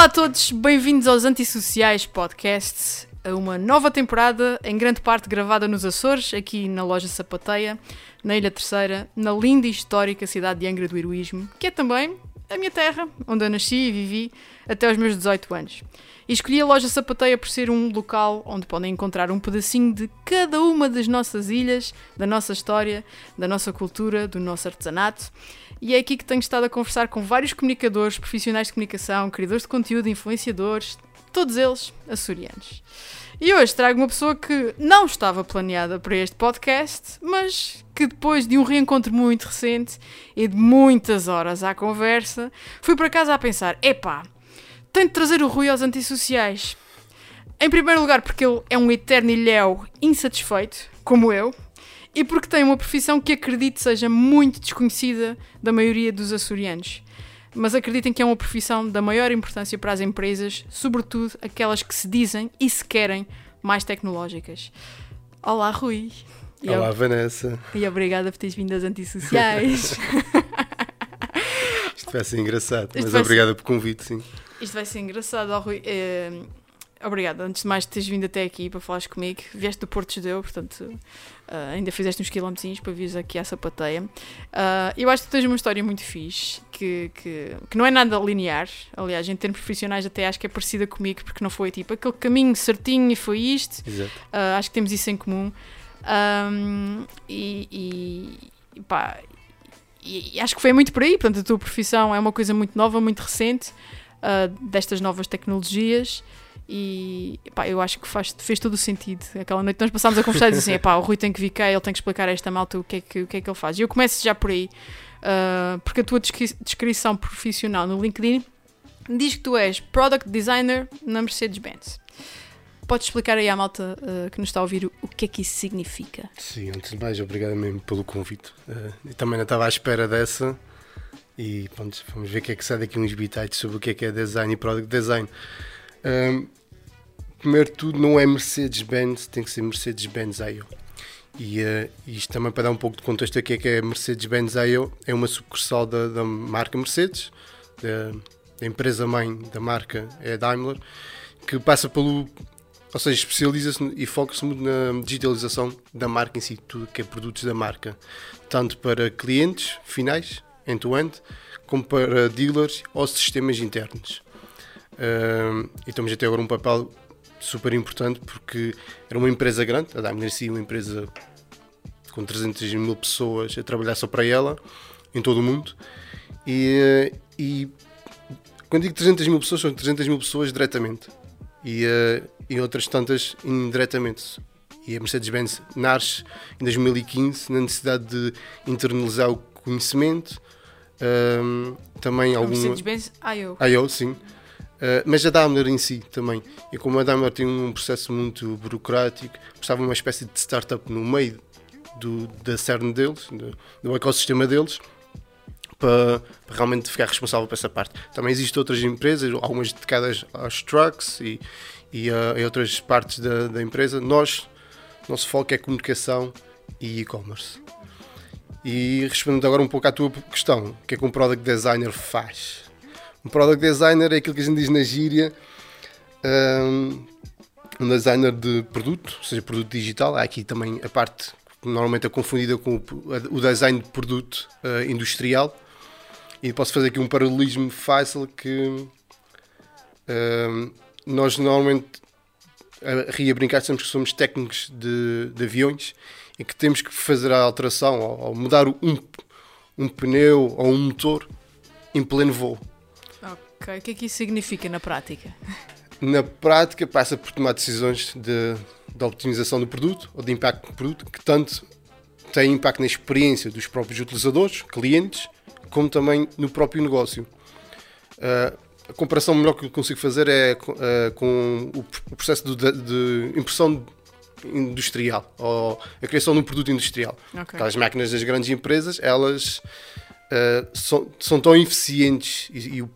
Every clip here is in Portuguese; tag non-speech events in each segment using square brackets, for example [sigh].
Olá a todos, bem-vindos aos Antissociais Podcast, a uma nova temporada, em grande parte gravada nos Açores, aqui na loja Sapateia, na Ilha Terceira, na linda e histórica cidade de Angra do Heroísmo, que é também a minha terra, onde eu nasci e vivi até os meus 18 anos. E escolhi a loja Sapateia por ser um local onde podem encontrar um pedacinho de cada uma das nossas ilhas, da nossa história, da nossa cultura, do nosso artesanato. E é aqui que tenho estado a conversar com vários comunicadores, profissionais de comunicação, criadores de conteúdo, influenciadores, todos eles açorianos. E hoje trago uma pessoa que não estava planeada para este podcast, mas que depois de um reencontro muito recente e de muitas horas à conversa, fui para casa a pensar: epá, tenho de trazer o Rui aos antissociais. Em primeiro lugar, porque ele é um eterno ilhéu insatisfeito, como eu, e porque tem uma profissão que acredito seja muito desconhecida da maioria dos açorianos. Mas acreditem que é uma profissão da maior importância para as empresas, sobretudo aquelas que se dizem e se querem mais tecnológicas. Olá, Rui. E Olá, Vanessa. E obrigada por teres vindo às antissociais. [laughs] [laughs] Isto vai ser engraçado, Isto mas obrigada ser... pelo convite, sim. Isto vai ser engraçado, oh, Rui. É... Obrigada, antes de mais, teres vindo até aqui para falares comigo. Vieste do Porto de Deu, portanto, uh, ainda fizeste uns quilómetros para vires aqui à sapateia. Uh, eu acho que tu tens uma história muito fixe, que, que, que não é nada linear. Aliás, em termos profissionais, até acho que é parecida comigo, porque não foi tipo aquele caminho certinho e foi isto. Exato. Uh, acho que temos isso em comum. Um, e, e, pá, e, e acho que foi muito por aí. Portanto, a tua profissão é uma coisa muito nova, muito recente destas novas tecnologias e pá, eu acho que faz, fez todo o sentido. Aquela noite nós passámos a conversar e assim: pá, o Rui tem que vir cá, ele tem que explicar a esta malta o que é que, o que, é que ele faz. E eu começo já por aí, uh, porque a tua descri descrição profissional no LinkedIn diz que tu és Product Designer na Mercedes-Benz. Podes explicar aí à malta uh, que nos está a ouvir o, que é que isso significa? Sim, antes de mais, obrigado mesmo pelo convite. Uh, eu também não estava à espera dessa. E pronto, vamos ver o que é que sai daqui uns bitites sobre o que é que é design e product design. Um, primeiro tudo, não é Mercedes-Benz, tem que ser Mercedes-Benz IO. E uh, isto também para dar um pouco de contexto aqui é que é Mercedes-Benz IO é uma sucursal da, da marca Mercedes, da, da empresa-mãe da marca é a Daimler, que passa pelo ou seja, especializa-se e foca-se muito na digitalização da marca em si, tudo que é produtos da marca, tanto para clientes finais, end-to-end, como para dealers ou sistemas internos. Uh, e estamos até agora um papel super importante porque era uma empresa grande, a Daimler si, uma empresa com 300 mil pessoas a trabalhar só para ela, em todo o mundo. E, e quando digo 300 mil pessoas, são 300 mil pessoas diretamente e, uh, e outras tantas indiretamente. E a Mercedes-Benz nasce em 2015 na necessidade de internalizar o conhecimento, um, também alguma. Mercedes-Benz IO. IO, sim. Uh, mas a Daimler em si também. E como a Daimler tem um processo muito burocrático, estava uma espécie de startup no meio do, da cerne deles, do, do ecossistema deles, para, para, realmente ficar responsável por essa parte. Também existem outras empresas, algumas dedicadas aos trucks e, e a, a outras partes da, da empresa. Nós, nosso foco é comunicação e e-commerce. E respondendo agora um pouco à tua questão, o que é que um product designer faz? Um product designer é aquilo que a gente diz na gíria, um designer de produto, ou seja, produto digital. Há aqui também a parte que normalmente é confundida com o design de produto uh, industrial. E posso fazer aqui um paralelismo fácil que nós normalmente a rir brincar sempre que somos técnicos de, de aviões em que temos que fazer a alteração ou, ou mudar um, um pneu ou um motor em pleno voo. Ok, o que é que isso significa na prática? Na prática passa por tomar decisões de, de optimização do produto ou de impacto do produto que tanto tem impacto na experiência dos próprios utilizadores, clientes, como também no próprio negócio. Uh, a comparação melhor que eu consigo fazer é uh, com o processo de, de impressão industrial ou a criação de um produto industrial. Okay. Aquelas máquinas das grandes empresas, elas uh, são, são tão eficientes e, e, o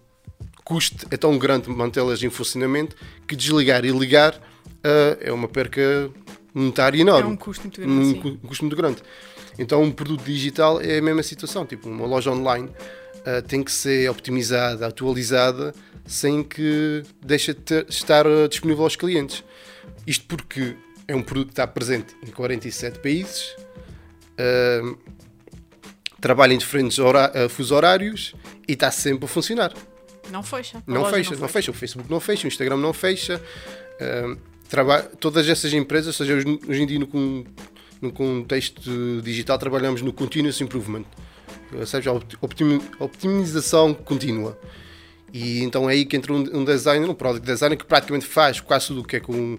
custo é tão grande mantê-las em funcionamento que desligar e ligar uh, é uma perca monetária enorme. É um custo muito grande. Um, custo muito grande. Então, um produto digital é a mesma situação. Tipo, uma loja online uh, tem que ser optimizada, atualizada sem que deixe de estar eh, disponível aos clientes. Isto porque é um produto que está presente em 47 países, eh, trabalha em diferentes hora- fusos horários e está sempre a funcionar. Não fecha. Não fecha, não fecha. O Facebook não fecha, o Instagram não fecha. Ahm, traba- todas essas empresas, ou seja, hoje, em dia no, con- no contexto digital trabalhamos no continuous improvement, ou seja, a opti- optimi- optimização contínua. E então é aí que entra um, um designer, um product designer que praticamente faz quase tudo o que é que um,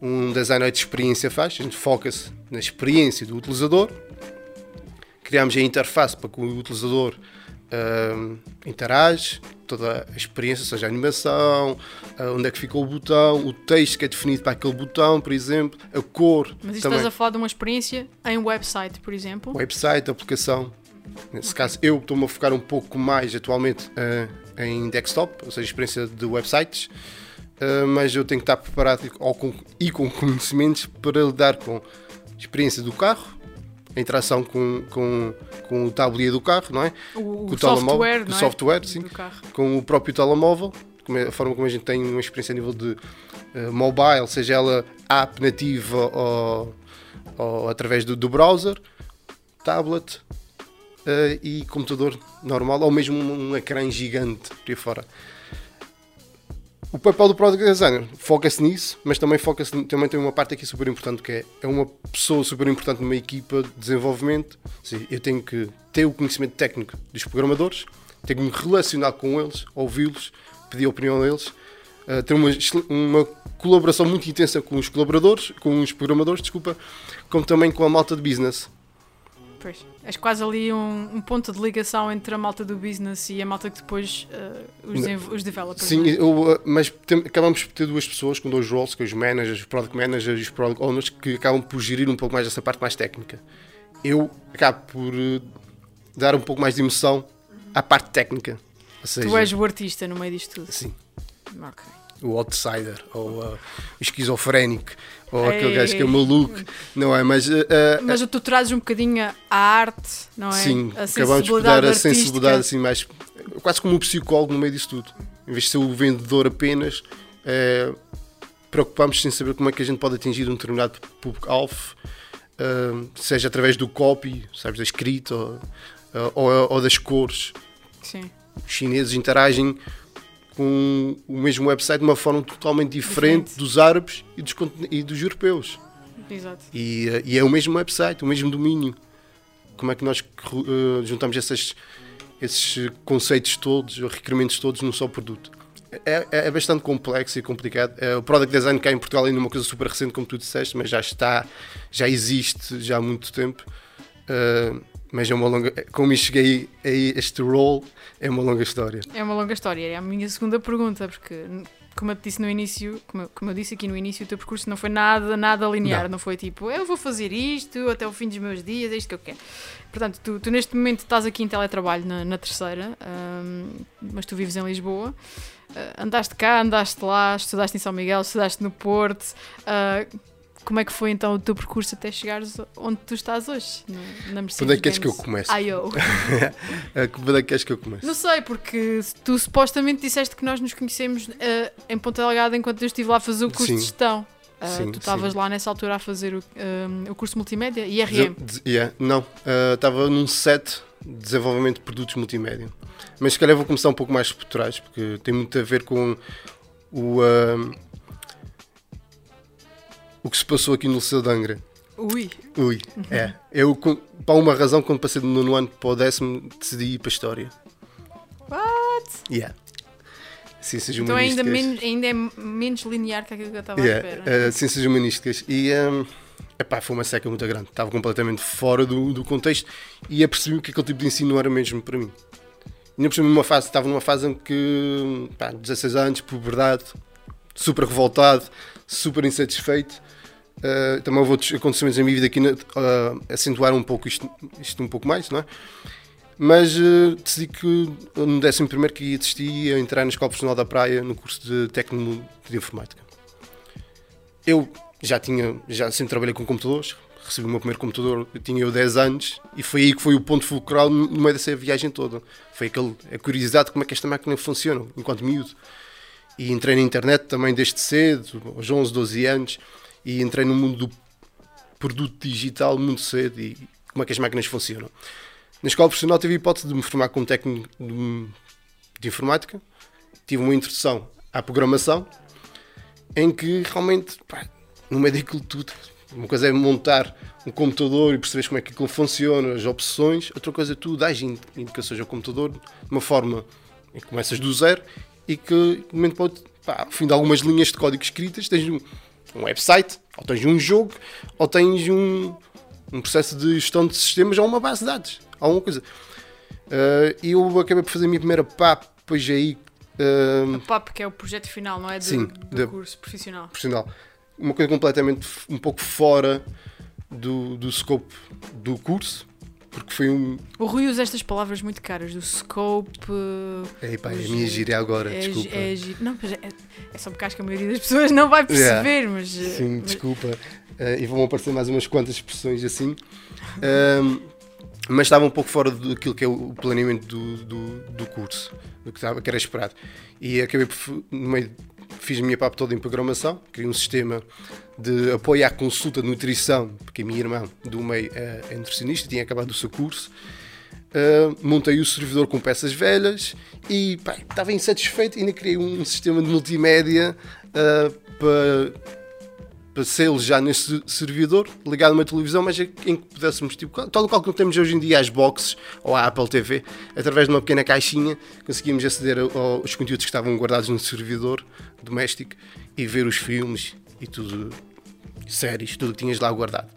um designer de experiência faz. A gente foca-se na experiência do utilizador, criamos a interface para que o utilizador ahm, interage, toda a experiência, seja a animação, ah, onde é que fica o botão, o texto que é definido para aquele botão, por exemplo, a cor, Mas isto também, estás a falar de uma experiência em website, por exemplo. website, aplicação. Nesse caso, eu estou-me a focar um pouco mais atualmente ah, em desktop, ou seja, experiência de websites, ah, mas eu tenho que estar preparado e- com- e com conhecimentos para lidar com experiência do carro, a interação com, com, com o tabuleiro do carro, não é? O, Com o software, não o é? software, sim. Com o próprio telemóvel, é- a forma como a gente tem uma experiência a nível de eh, mobile, seja ela app nativa ou, ou através do, do browser, tablet eh, e computador normal, ou mesmo um, um ecrã gigante por aí fora. O papel do Product Designer foca-se nisso, mas também foca-se também tem uma parte aqui super importante que é, é uma pessoa super importante numa equipa de desenvolvimento. Eu tenho que ter o conhecimento técnico dos programadores, tenho que me relacionar com eles, ouvi-los, pedir a opinião deles, eh, ter uma, uma colaboração muito intensa com os colaboradores, com os programadores, desculpa, como também com a malta de business. Pois. És quase ali um, um ponto de ligação entre a malta do business e a malta que depois uh, os, os developers. Sim, é? eu, uh, mas tem- acabamos por ter duas pessoas com dois roles, que os managers, os product managers e os product owners, que acabam por gerir um pouco mais essa parte mais técnica. Eu acabo por uh, dar um pouco mais de emoção à parte técnica. Seja, Tu és o artista no meio disto tudo. sim, Ok. o outsider, ou uh, o esquizofrénico, ou Ei, aquele gajo que é maluco, não é? Mas, uh, uh, Mas tu trazes um bocadinho a arte, não é? Sim, acabamos por dar a sensibilidade assim mais. quase como um psicólogo no meio disso tudo. Em vez de ser o vendedor apenas, eh, preocupamos sem saber como é que a gente pode atingir um determinado público-alvo, eh, seja através do copy, sabes, da escrita ou, ou, ou das cores. Sim. Os chineses interagem com o mesmo website de uma forma totalmente diferente, Diferente. dos árabes e dos, e dos europeus. Exato. E, eh, e é o mesmo website, o mesmo domínio. Como é que nós eh, juntamos essas, esses conceitos todos, requerimentos todos num só produto? É, é- é bastante complexo e complicado. Eh, o product design cá em Portugal ainda é uma coisa super recente, como tu disseste, mas já está, já existe já há muito tempo. Eh, mas é uma longa. Como eu cheguei a este role, é uma longa história. É uma longa história. É a minha segunda pergunta, porque, como eu te disse no início, como eu, como eu disse aqui no início, o teu percurso não foi nada, nada linear. Não. Não. foi tipo, eu vou fazer isto até o fim dos meus dias, é isto que eu quero. Portanto, tu, tu neste momento estás aqui em teletrabalho na, na terceira, hum, mas tu vives em Lisboa. Ah, andaste cá, andaste lá, estudaste em São Miguel, estudaste no Porto. Ah, como é que foi então o teu percurso até chegares onde tu estás hoje? Na, na Mercedes Quando é que queres que eu comece? I.O. Eh, Quando é que queres que eu comece? Não sei, porque tu supostamente disseste que nós nos conhecemos eh, em Ponta Delgada enquanto eu estive lá a fazer o curso Sim. de gestão. Ah, Sim, tu estavas lá nessa altura a fazer o, um, o curso multimédia e IRM. Dese- yeah, não, eh, estava num set de desenvolvimento de produtos multimédia. Mas se calhar vou começar um pouco mais por trás, porque tem muito a ver com o, ah, o que se passou aqui no Liceu de Angra. Ui, Ui, é. Eu, por uma razão, quando passei do nono ano para o décimo, decidi ir para a História. what? Yeah. Ciências Então é humanísticas. menos, ainda é menos linear que aquilo que eu estava Yeah, à espera. eh, ciências humanísticas. E um, epá, foi uma seca muito grande. Estava completamente fora do, do contexto e apercebi que aquele tipo de ensino não era mesmo para mim. Ainda por cima, numa fase, estava numa fase em que, pá, 16 anos, puberdade, super revoltado, super insatisfeito. Eh, também houve outros acontecimentos na minha vida que eh, acentuaram um pouco isto, isto um pouco mais, não é? Mas eh, decidi que no décimo primeiro que ia desistir a entrar na Escola Profissional da Praia no curso de técnico de informática. Eu já tinha, já sempre trabalhei com computadores, recebi o meu primeiro computador, eu tinha eu 10 anos, e foi aí que foi o ponto fulcral no meio dessa viagem toda. Foi aquele, a curiosidade de como é que esta máquina funciona, enquanto miúdo. E entrei na internet também desde cedo, aos 11, 12 anos, e entrei no mundo do produto digital muito cedo e como é que as máquinas funcionam. Na escola profissional tive a hipótese de me formar como técnico de, de informática, tive uma introdução à programação, em que realmente, pá, no meio daquilo tudo, uma coisa é montar um computador e perceberes como é que aquilo funciona, as opções, outra coisa é tu dás indicações ao computador de uma forma em que começas do zero e que, de momento para outro, pá, ao fim de algumas linhas de código escritas, tens um, um website, ou tens um jogo, ou tens um, um processo de gestão de sistemas ou uma base de dados, alguma coisa. Uh, e eu acabei por fazer a minha primeira PAP, depois aí. Uh, a PAP, que é o projeto final, não é? Do, sim, do curso profissional. profissional. Uma coisa completamente um pouco fora do, do scope do curso, porque foi um. O Rui usa estas palavras muito caras, do scope. É, pá, é a minha gíria agora, é, desculpa. É, não, é, é, só porque acho que a maioria das pessoas não vai perceber, yeah. mas. Sim, mas... desculpa. Uh, e vão aparecer mais umas quantas expressões assim. Um, mas estava um pouco fora daquilo que é o planeamento do, do, do curso, do que, estava, que era esperado. E acabei por, no meio, fiz a minha PAP toda em programação, criei um sistema de apoio à consulta de nutrição, porque a minha irmã do meio é, é nutricionista, tinha acabado o seu curso. Uh, montei o servidor com peças velhas e estava insatisfeito e ainda criei um sistema de multimédia uh, para passei-lo já nesse servidor, ligado a uma televisão, mas em que pudéssemos, tipo, tal qual que temos hoje em dia as boxes ou a Apple TV, através de uma pequena caixinha, conseguimos aceder aos conteúdos que estavam guardados no servidor doméstico e ver os filmes e tudo, séries, tudo que tinhas lá guardado.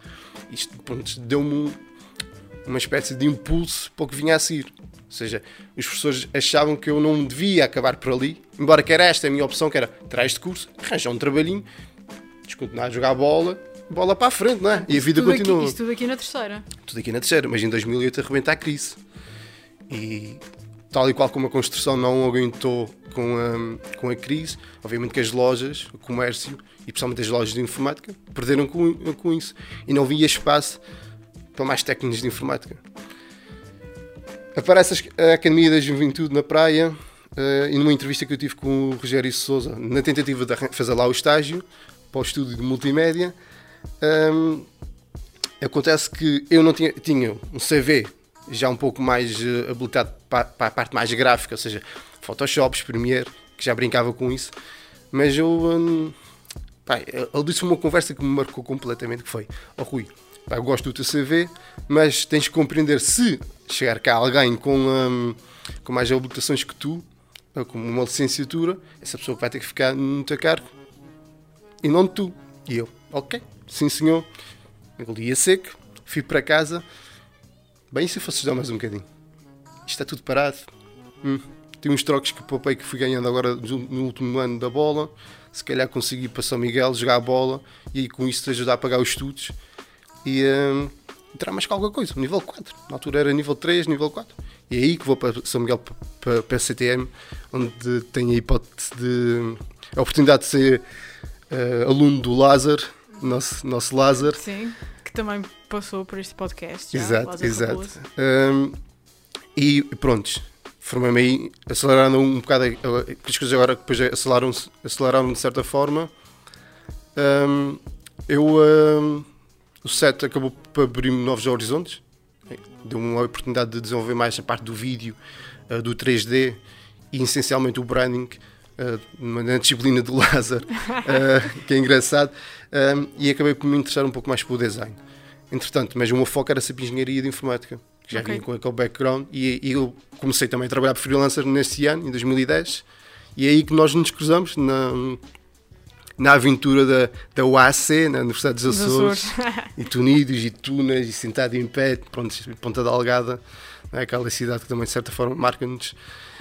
Isto deu-me uma espécie de impulso para o que vinha a seguir. Ou seja, os professores achavam que eu não devia acabar por ali, embora que era esta a minha opção, que era traz de curso, arranjar um trabalhinho continuar a jogar bola, bola para a frente, não é? E a vida tudo continua. Aqui, isso tudo aqui na terceira. Tudo aqui na terceira, mas em 2008 arrebenta a crise. E tal e qual como a construção não aguentou com a, com a crise, obviamente que as lojas, o comércio e principalmente as lojas de informática perderam com, com isso. E não havia espaço para mais técnicos de informática. Aparece a Academia da Juventude na praia uh, e numa entrevista que eu tive com o Rogério Souza, na tentativa de fazer lá o estágio, para o estúdio de multimédia. Um, acontece que eu não tinha, tinha um CV já um pouco mais uh, habilitado para, para, a parte mais gráfica, ou seja, Photoshop, Premiere, que já brincava com isso, mas eu. Um, pá, ele disse uma conversa que me marcou completamente, que foi, oh Rui, pá, gosto do teu CV, mas tens que compreender se chegar cá alguém com, um, com mais habilitações que tu, com uma licenciatura, essa pessoa vai ter que ficar no teu cargo e não tu. E eu, ok, sim senhor. Engoli a seco, fui para casa. Bem, se eu fosse estudar mais um bocadinho. Isto está tudo parado. Hum. Tem uns trocos que poupei que fui ganhando agora no último ano da bola. Se calhar consegui para São Miguel jogar a bola e com isso te ajudar a pagar os estudos e hum, entrar mais com alguma coisa, nível 4. Na altura era nível 3, nível 4. E é aí que vou para São Miguel para, para a CTM, onde tenho a hipótese de. a oportunidade de ser uh, aluno do Lázaro, nosso, nosso Lázaro. Sim, que também passou por este podcast. Já, exato, Lázaro exato. Um, e pronto, formei-me aí, aceleraram um bocado, as coisas agora depois aceleraram, aceleraram de certa forma. Um, eu, um, o set acabou por abrir-me novos horizontes, deu-me uma oportunidade de desenvolver mais a parte do vídeo, uh, do 3D e essencialmente o branding na disciplina do Lázaro, uh, que é engraçado, um, e acabei por me interessar um pouco mais pelo design. Entretanto, mas o meu foco era sempre engenharia de informática, que já okay. vinha com aquele background, e, e, eu comecei também a trabalhar por freelancer nesse ano, em 2010, e é aí que nós nos cruzamos na, na aventura da, da UAC, na Universidade dos Açores, e Tunidos, e Tunas, e sentado em pé, pronto, Ponta Delgada, é aquela cidade que também de certa forma marca-nos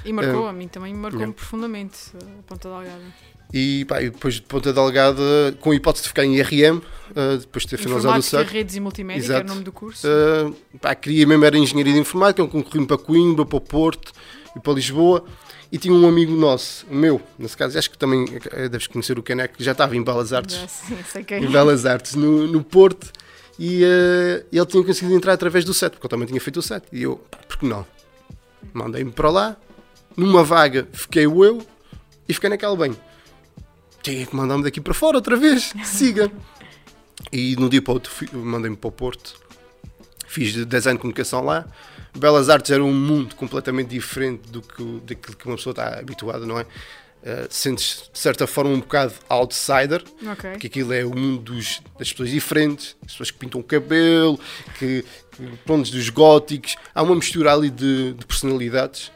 e marcou, a mim também marcou-me profundamente a Ponta Delgada. E, pá, e depois de Ponta Delgada, com a hipótese de ficar em RM, uh, depois de ter finalizado o SAC. redes e multimédia, Exato. que era o nome do curso. Uh, pá, queria mesmo era Engenharia de Informática, concorri para Coimbra, para o Porto e para Lisboa. E tinha um amigo nosso, meu, nesse caso, acho que também eh, deves conhecer o Caneco, que já estava em Belas Artes. sim, sei quem. Em Belas Artes, no, no Porto. e uh, ele tinha conseguido entrar através do set, porque eu também tinha feito o set. E eu, pá, por que não? Mandei-me para lá, numa vaga fiquei o eu e fiquei naquela bem. Tinha que mandar-me daqui para fora outra vez, siga. E no dia para outro mandei-me para o Porto, fiz design de comunicação lá. Belas Artes era um mundo completamente diferente do que, daquilo que uma pessoa está habituada, não é? Uh, sentes de certa forma um bocado outsider, Ok. porque aquilo é o mundo dos- das pessoas diferentes, as pessoas que pintam o cabelo, que, que pronto, dos góticos, há uma mistura ali de, de personalidades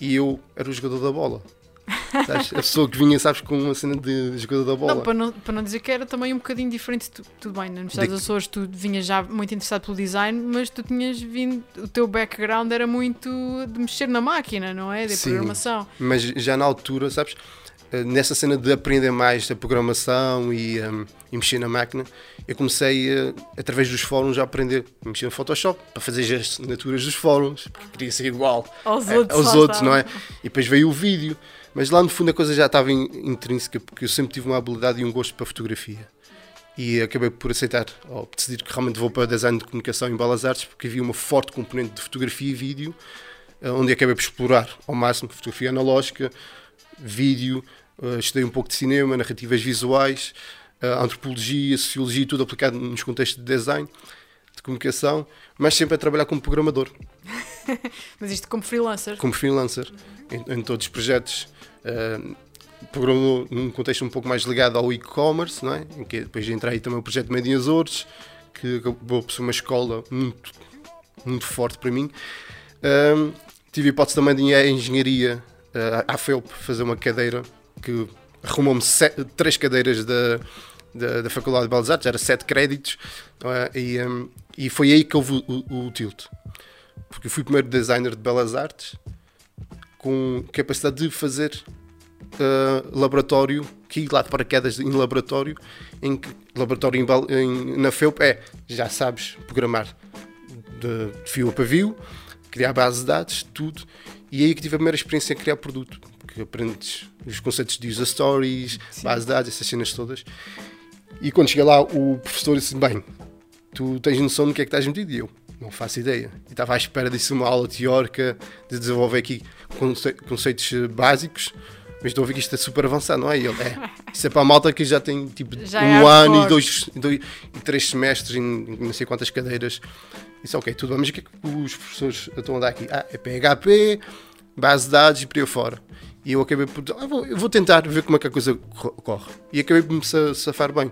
e eu era o jogador da bola. Sabes? A pessoa que vinha, sabes, com uma cena de jogador da bola. Não, para não, para não dizer que era também um bocadinho diferente, tu- tudo bem, na Universidade De- dos Açores tu vinhas já muito interessado pelo design, mas tu tinhas vindo, o teu background era muito de mexer na máquina, não é? De Sim. programação. Mas já na altura, sabes, nessa cena de aprender mais da programação e, um, e mexer na máquina, eu comecei, eh, através dos fóruns, a aprender a mexer no Photoshop para fazer as assinaturas dos fóruns, porque queria ser igual [laughs] Aos eh, outros, aos outros, não é? E depois veio o vídeo, mas lá no fundo a coisa já estava in- intrínseca, porque eu sempre tive uma habilidade e um gosto para fotografia. E acabei por aceitar, ou decidir que realmente vou para design de comunicação em Belas Artes, porque havia uma forte componente de fotografia e vídeo, eh, onde acabei por explorar ao máximo fotografia analógica, vídeo, eh, estudei um pouco de cinema, narrativas visuais, eh, antropologia, sociologia, tudo aplicado nos contextos de design, de comunicação, mas sempre a trabalhar como programador, [laughs] Mas isto como freelancer. como freelancer, em, em todos os projetos. eh, programou num contexto um pouco mais ligado ao e-commerce, não é? Em que depois entrei aí também o projeto Made in Azores, que acabou por ser uma escola muito, muito forte para mim. Um, tive hipótese também de ir à engenharia uh, à FEUP fazer uma cadeira que arrumou-me três cadeiras da, da, da Faculdade de Belas Artes, era sete créditos, é? e, um, e foi aí que houve o, o, o tilt. Porque eu fui primeiro designer de Belas Artes com capacidade de fazer uh, laboratório, que lá de paraquedas em laboratório, em que laboratório em, em- na FEUP é, já sabes programar de, de fio a pavio, criar base de dados, tudo, e aí que tive a primeira experiência em criar produto, que aprendes os conceitos de user stories, base de dados, essas cenas todas. E quando cheguei lá, o professor disse: Bem, tu tens noção do que é que estás metido? E eu, não faço ideia. E estava à espera disso uma aula teórica, de desenvolver aqui conce- conceitos básicos, mas estou a ver que isto é super avançado, não é? E ele, é. Isso é para a malta que já tem tipo [laughs] Já é um ano e dois, dois e três semestres em, em não sei quantas cadeiras. Isso ok, tudo bem, mas o que é que os professores estão a dar aqui? Ah, é PHP, base de dados e por aí fora. E eu acabei por. Ah, vou, eu vou tentar ver como é que a coisa co- corre. E acabei por me sa- safar bem.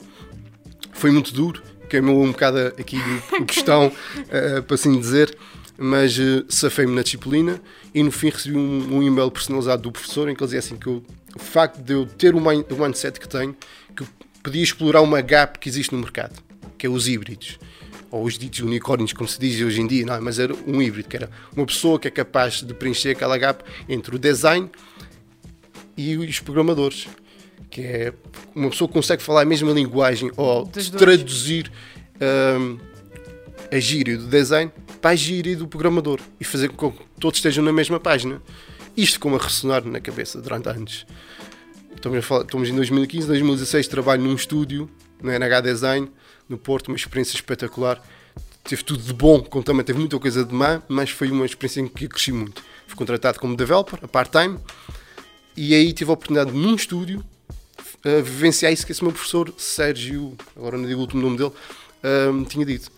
Foi muito duro, queimou um bocado aqui o questão, [laughs] eh, para assim dizer, mas eh, safei-me na disciplina e no fim recebi um, um e-mail personalizado do professor em que ele dizia assim que eu- o facto de eu ter o, mind, o mindset que tenho, que podia explorar uma gap que existe no mercado, que é os híbridos. Ou os ditos unicórnios, como se diz hoje em dia, não, é? mas era um híbrido, que era uma pessoa que é capaz de preencher aquela gap entre o design e os programadores. Que é uma pessoa que consegue falar a mesma linguagem ou traduzir hum, a gíria do design para a gíria do programador e fazer com que todos estejam na mesma página. Isto como a ressonar na cabeça durante anos. Estamos, falar- estamos em 2015, 2016 trabalho num estúdio, na NH Design, no Porto, uma experiência espetacular. Teve tudo de bom, como também teve muita coisa de má, mas foi uma experiência em que cresci muito. Fui contratado como developer, a part-time, e aí tive a oportunidade num estúdio a vivenciar isso que esse meu professor Sérgio, agora não digo o último nome dele, tinha dito.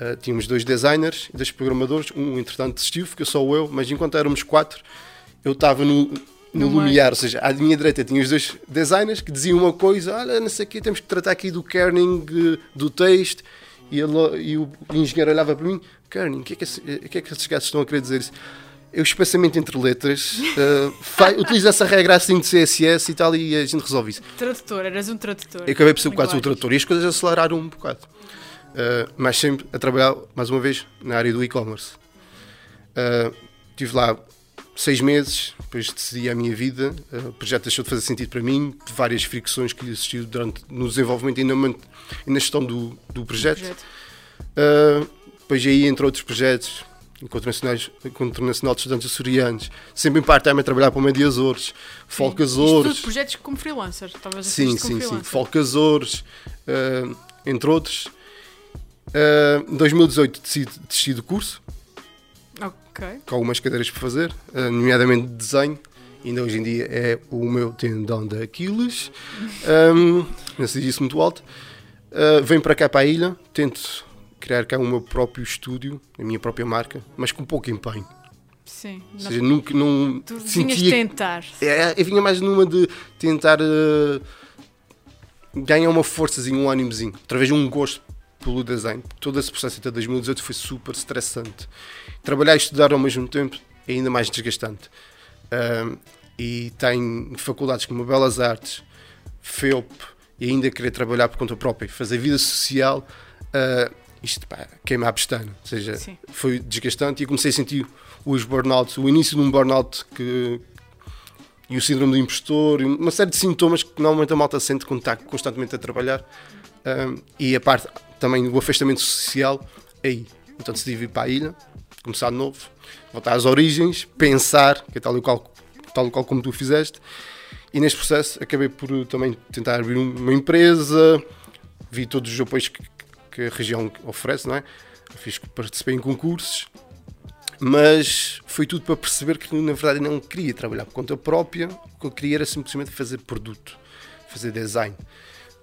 Ah, tínhamos dois designers e dois programadores, um entretanto desistiu, ficou só eu, mas enquanto éramos quatro, eu estava no, no lumiar, ou seja, à minha direita tinha os dois designers que diziam uma coisa, olha, não sei o quê, temos que tratar aqui do kerning eh, do texto, e, ele, e o engenheiro olhava para mim, kerning, o que é que, esse- que, é que esses gajos estão a querer dizer? Eu, espaçamento entre letras, eh, fa- utilizo essa regra assim de CSS e tal, e a gente resolve isso. Tradutor, eras um tradutor. Eu acabei por ser quase Linguagens. tradutor e as coisas aceleraram um bocado. Uh, mas sempre a trabalhar, mais uma vez, na área do e-commerce. Uh, estive lá seis meses, depois decidi a minha vida. Uh, o projeto deixou de fazer sentido para mim, várias fricções que existiam durante, no desenvolvimento e na, na gestão do, do projeto. Projeto. Uh, depois aí entre outros projetos, Encontro Nacional, Encontro Nacional de Estudantes Açorianos, sempre em part-time a trabalhar para o Meio Açores, Folk Sim. Isto projetos como freelancer. Fazer Sim, sim, sim. Folk Azores, eh, entre outros. Uh, Em 2018 decido desistir do curso, com algumas cadeiras para fazer, uh, nomeadamente de desenho. Ainda hoje em dia é o meu tendão de Aquiles. Um, não se diz isso muito alto. Uh, venho para cá para a ilha, tento criar cá o meu próprio estúdio, a minha própria marca, mas com pouco empenho. Sim. Ou Não- seja, nunca não tu vinhas sentia tentar. É, eu vinha mais numa de tentar eh, ganhar uma forçazinha, um ânimozinho, através de um gosto pelo design. Todo esse processo até 2018 foi super estressante. Trabalhar e estudar ao mesmo tempo é ainda mais desgastante. Ahm, e tem faculdades como Belas Artes, FEUP, e ainda querer trabalhar por conta própria, fazer vida social, ah, isto pá, queima a pestana. Ou seja, Sim. foi desgastante e comecei a sentir os burnouts, o início de um burnout que, e o síndrome do impostor, e uma série de sintomas que normalmente a malta sente quando está constantemente a trabalhar. Um, e a parte também do afastamento social, aí. Então decidi vir para a ilha, começar de novo, voltar às origens, pensar, que é tal e qual, tal e qual como tu fizeste. E neste processo acabei por uh, também tentar abrir um- uma empresa, vi todos os apoios que, que a região oferece, não é? Fiz, participei em concursos, mas foi tudo para perceber que na verdade não queria trabalhar por conta própria, o que eu queria era simplesmente fazer produto, fazer design.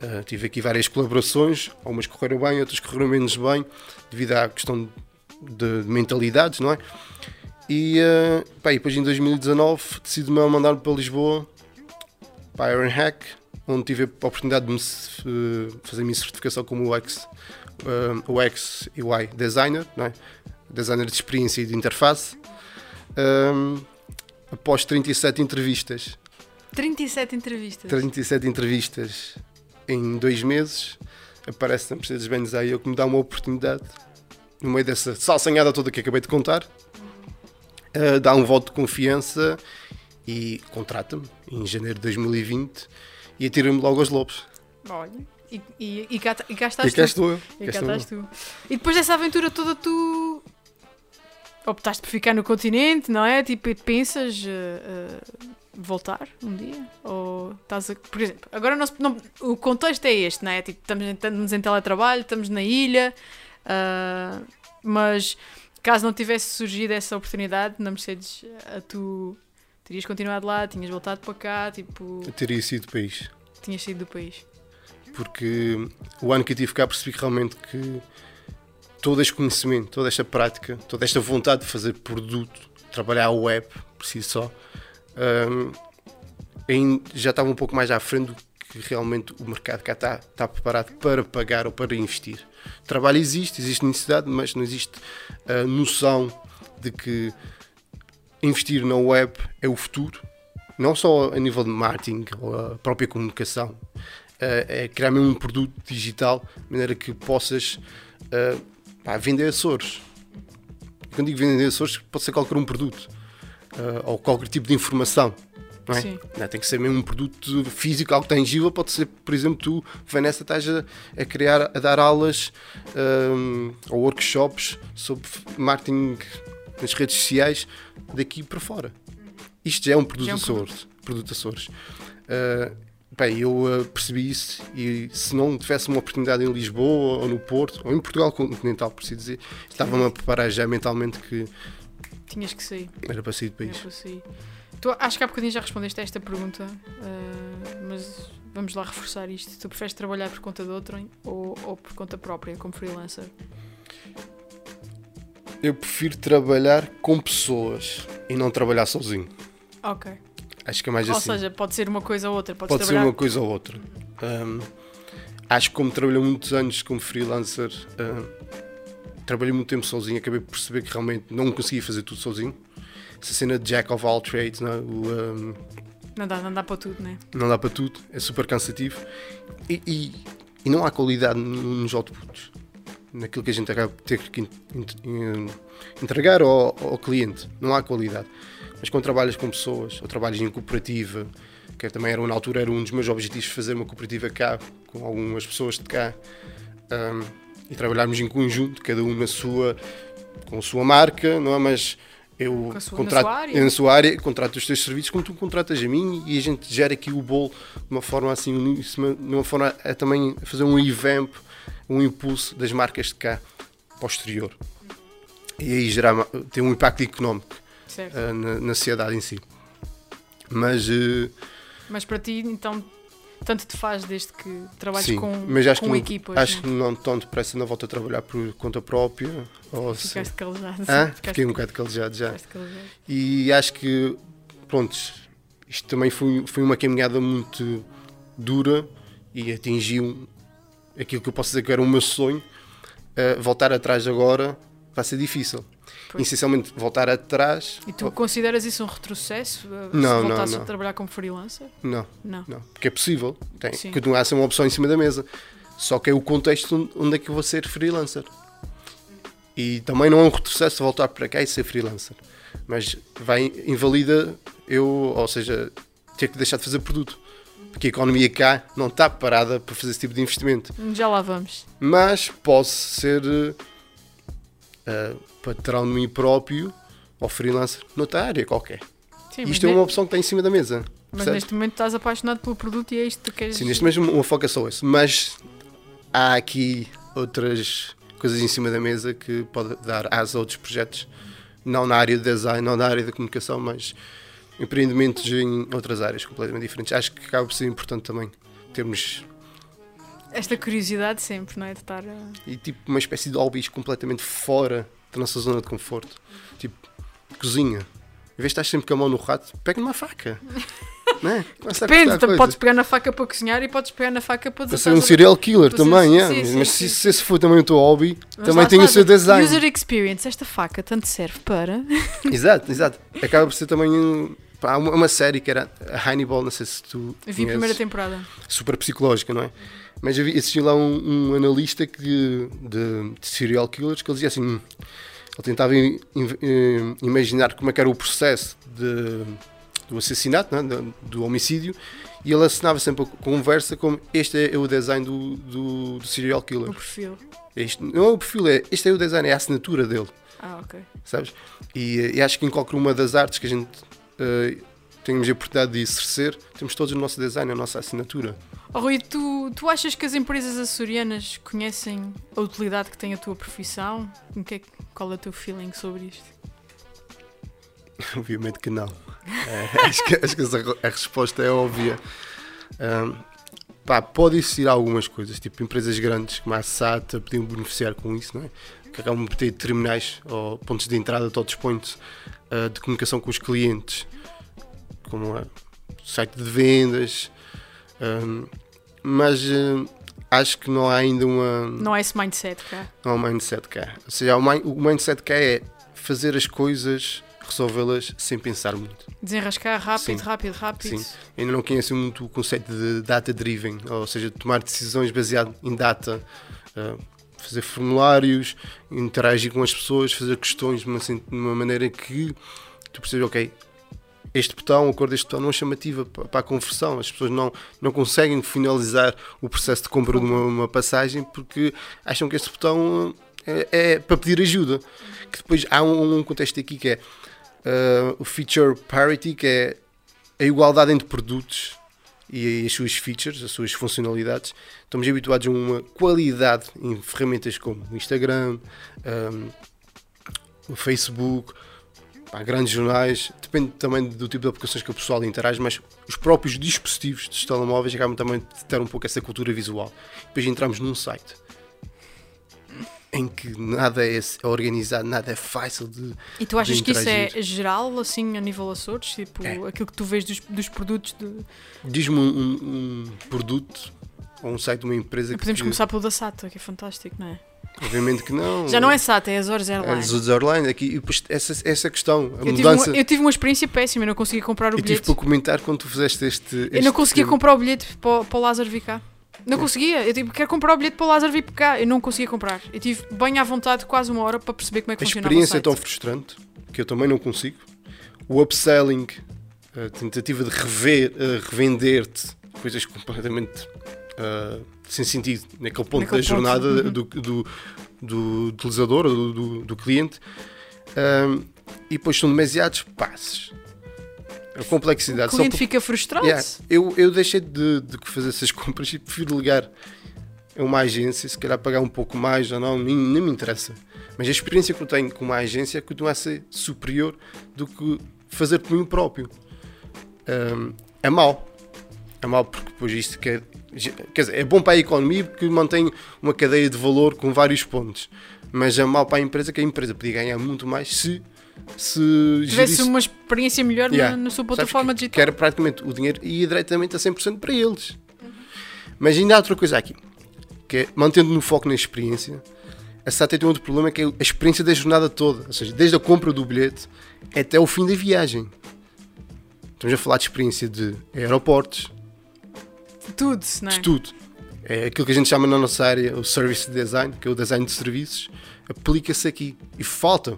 Uh, tive aqui várias colaborações, algumas correram bem, outras correram menos bem, devido à questão de, de mentalidades, não é? E, uh, pá, e depois em 2019 decidi-me mandar para Lisboa, para a Ironhack, onde tive a oportunidade de me, uh, fazer a minha certificação como UX, uh, UX UI designer, é? designer de experiência e de interface. Um, após 37 entrevistas, 37 entrevistas. 37 entrevistas em dois meses, aparece na Mercedes-Benz aí eu que me dá uma oportunidade, no meio dessa salsanhada toda que acabei de contar, uh, dá um voto de confiança e contrata-me em janeiro de 2020 e atira-me logo aos lobos. Olha. E, e, e, cá, e cá estás E cá tu. E cá cá estás tu. E depois dessa aventura toda, tu optaste por ficar no continente, não é? Tipo, e pensas eh, eh, voltar um dia? Ou estás a. Por exemplo, agora não, o contexto é este, não é? Tipo, estamos em, estamos em teletrabalho, estamos na ilha, ah, mas caso não tivesse surgido essa oportunidade na Mercedes, a tu terias continuado lá, tinhas voltado para cá, tipo, Eu teria sido do país. tinhas saído do país. Porque o ano que eu tive cá percebi que realmente que todo este conhecimento, toda esta prática, toda esta vontade de fazer produto, trabalhar a web por si só, hum, ainda já estava um pouco mais à frente do que realmente o mercado cá está, está preparado para pagar ou para investir. Trabalho existe, existe necessidade, mas não existe a noção de que investir na web é o futuro, não só a nível de marketing ou a própria comunicação, é criar mesmo um produto digital de maneira que possas eh, pá, vender Açores. Quando digo vender Açores, pode ser qualquer um produto eh, ou qualquer tipo de informação. Não é? Sim. Não, tem que ser mesmo um produto físico, algo tangível. Pode ser, por exemplo, tu, Vanessa, estás a, a criar, a dar aulas ehm, ou workshops sobre marketing nas redes sociais daqui para fora. Isto já é um produto Já é um Açores. Produto Açores. Uh, bem, eu uh, percebi isso e se não tivesse uma oportunidade em Lisboa ou no Porto, ou em Portugal continental, por assim dizer, estava-me a preparar já mentalmente que Tinhas que sair. era para sair do país. si. Tu, acho que há bocadinho já respondeste a esta pergunta, ah, mas vamos lá reforçar isto. Tu preferes trabalhar por conta de outrem ou, ou por conta própria, como freelancer? Eu prefiro trabalhar com pessoas e não trabalhar sozinho. Ok. Acho que é mais Ou assim. seja, pode ser uma coisa ou outra. Pode ser trabalhar... uma coisa ou outra. Um, acho que como trabalhei muitos anos como freelancer, um, trabalhei muito tempo sozinho, acabei por perceber que realmente não conseguia fazer tudo sozinho. Essa cena de Jack of all trades, não, é? o, um, Não dá, não dá para tudo, né? não dá para tudo, é super cansativo e, e- e não há qualidade no- nos outputs, naquilo que a gente acaba por ter que en- en- entregar ao, ao cliente, não há qualidade. Mas quando trabalhas com pessoas, ou trabalhas em cooperativa, que também era na altura era um dos meus objetivos fazer uma cooperativa cá, com algumas pessoas de cá, um, e trabalharmos em conjunto, cada um na sua, com a sua marca, não é? Mas eu Com sua- na contrato sua área. na sua área, contrato os teus serviços como tu contratas a mim e a gente gera aqui o bolo de uma forma assim de uma forma a também fazer um revamp, um impulso das marcas de cá para o exterior. E aí gerar, ter um impacto económico Eh, na, na sociedade em si. Mas eh, Mas para ti, então, tanto te faz desde que trabalhes sim, com, mas acho com que não, equipas. acho né? que não tão depressa não volto a trabalhar por conta própria. Ou se, Ficaste calejado. Hã? Ficaste- Fiquei um bocado calejado já. calejado. E acho que, pronto, isto também foi, foi uma caminhada muito dura e atingiu aquilo que eu posso dizer que era o meu sonho. Uh, voltar atrás agora vai ser difícil. Pois. Essencialmente, voltar atrás. E tu consideras isso um retrocesso? Se Não, não, voltasses não. a trabalhar como freelancer? Não, Não. não. Porque é possível. Tem, Sim. continua a ser uma opção em cima da mesa. Só que é o contexto onde- onde é que eu vou ser freelancer. E também não é um retrocesso voltar para cá e ser freelancer. Mas vai invalida eu, ou seja, ter que deixar de fazer produto. Porque a economia cá não está parada para fazer esse tipo de investimento. Já lá vamos. Mas posso ser eh, patrão de mim próprio ou freelancer noutra área qualquer. Sim, Isto é uma opção que está em cima da mesa. mas percebes? neste momento estás apaixonado pelo produto e é isto que queres. Sim, neste mesmo uma foca só esse. Mas há aqui outras coisas em cima da mesa que pode dar asa a outros projetos, não na área de design, não na área da comunicação, mas empreendimentos em outras áreas completamente diferentes. Acho que acaba por ser importante também termos Esta curiosidade sempre, não é? De estar. a- e, tipo uma espécie de hobbies completamente fora da nossa zona de conforto. Tipo, cozinha. Em vez de estar sempre com a mão no rato, pega numa faca. [laughs] não é? Começa Depende, coisas. podes pegar na faca para cozinhar e podes pegar na faca para Para ser um serial killer também, é. sim, sim, mas sim. se, se esse for também o teu hobby, Mas também tem o seu design. User experience, esta faca tanto serve para. [laughs] Exato, exato. Acaba por ser também um, pá, uma, uma série que era a Hannibal, não sei se tu Eu vi a primeira temporada. super psicológica, não é? Mas assisti lá um, um analista que, de, de serial killers que ele dizia assim: hum, ele tentava im- im- im- imaginar como é que era o processo de, do assassinato, é? do, do homicídio, e ele assinava sempre a conversa como este é o design do, do, do serial killer. O perfil. Este, não é o perfil, é, este é o design, é a assinatura dele, Ah, ok. sabes? E, eh, e acho que em qualquer uma das artes que a gente eh, tenhamos a oportunidade de exercer, temos todos o nosso design, a nossa assinatura. Oh, Rui, tu, tu achas que as empresas açorianas conhecem a utilidade que tem a tua profissão? Que é, que- qual é o teu feeling sobre isto? [laughs] Obviamente que não. Eh, [laughs] acho que, acho que a resposta é óbvia. Ahm, pá, pode existir algumas coisas, tipo empresas grandes como a SATA podiam beneficiar com isso, não é? Que acabam por ter terminais ou pontos de entrada, touch points ah, de comunicação com os clientes, como é, site de vendas, ahm, mas ah, acho que não há ainda uma. Não há esse mindset cá. Não há um mindset cá. Ou seja, o o mindset cá é fazer as coisas, resolvê-las sem pensar muito. Desenrascar rápido, Sim. rápido, rápido. Sim. Ainda não conheço muito o conceito de data-driven, ou seja, tomar decisões baseado em data, uh, fazer formulários, interagir com as pessoas, fazer questões de uma, de uma maneira que tu percebes, ok, este botão, a cor deste botão não é chamativa pa- para a conversão. As pessoas não, não conseguem finalizar o processo de compra de uma, uma passagem porque acham que este botão é, é para pedir ajuda. Que depois há um, um contexto aqui que é uh, o feature parity, que é a igualdade entre produtos e as suas features, as suas funcionalidades. Estamos habituados a uma qualidade em ferramentas como o Instagram, um, o Facebook, pá, grandes jornais, depende também do tipo de aplicações que o pessoal interage, mas os próprios dispositivos dos telemóveis acabam também de ter um pouco essa cultura visual. Depois entramos num site em que nada é organizado, nada é fácil de. E tu achas que isso é geral, assim, a nível Açores? Tipo, É. aquilo que tu vês dos, dos produtos de... Diz-me um, um- um produto ou um site de uma empresa que. Podemos começar pelo da SATA, que é fantástico, não é? Obviamente que não. Já não é SATA, é Azores É Airlines. dos Airlines aqui, e depois essa, essa questão, a Eu tive, mudança. uma, eu tive uma experiência péssima, eu não conseguia comprar o Eu tive bilhete. para comentar quando tu fizeste este. Eu este não conseguia pequeno- comprar o bilhete para, o- para o Lázaro vir cá. Não conseguia. Eu tipo, quero comprar o bilhete para o Lázaro vir cá. Eu não conseguia comprar. Eu tive bem à vontade, quase uma hora, para perceber como é que A funcionava o experiência é tão frustrante que eu também não consigo. O upselling, a tentativa de rever, revender-te coisas completamente ah, sem sentido naquele ponto Naquele da jornada do, do, do utilizador do, do, do cliente. Ahm, e depois são demasiados passos. A complexidade. O cliente por- fica frustrado. Yeah, eu, eu deixei de, de fazer essas [laughs] compras e prefiro ligar a uma agência, se calhar pagar um pouco mais ou não, nem, nem me interessa. Mas a experiência que eu tenho com uma agência continua a ser superior do que fazer por mim próprio. Hum, é mau. É mau porque depois isto quer, quer dizer, é bom para a economia porque mantém uma cadeia de valor com vários pontos. Mas é mau para a empresa que a empresa podia ganhar muito mais se se Tivesse gerisse- uma experiência melhor na- Yeah. na, sua Sabes plataforma digital. que era praticamente o dinheiro ia diretamente a 100% para eles. Mas ainda há outra coisa aqui, que é, mantendo no foco na experiência, a SATA tem outro problema que é a experiência da jornada toda, ou seja, desde a compra do bilhete até o fim da viagem. Estamos a falar de experiência de aeroportos, Tudo, não é? de tudo. É aquilo que a gente chama na nossa área o service design, que é o design de serviços, aplica-se aqui. E falta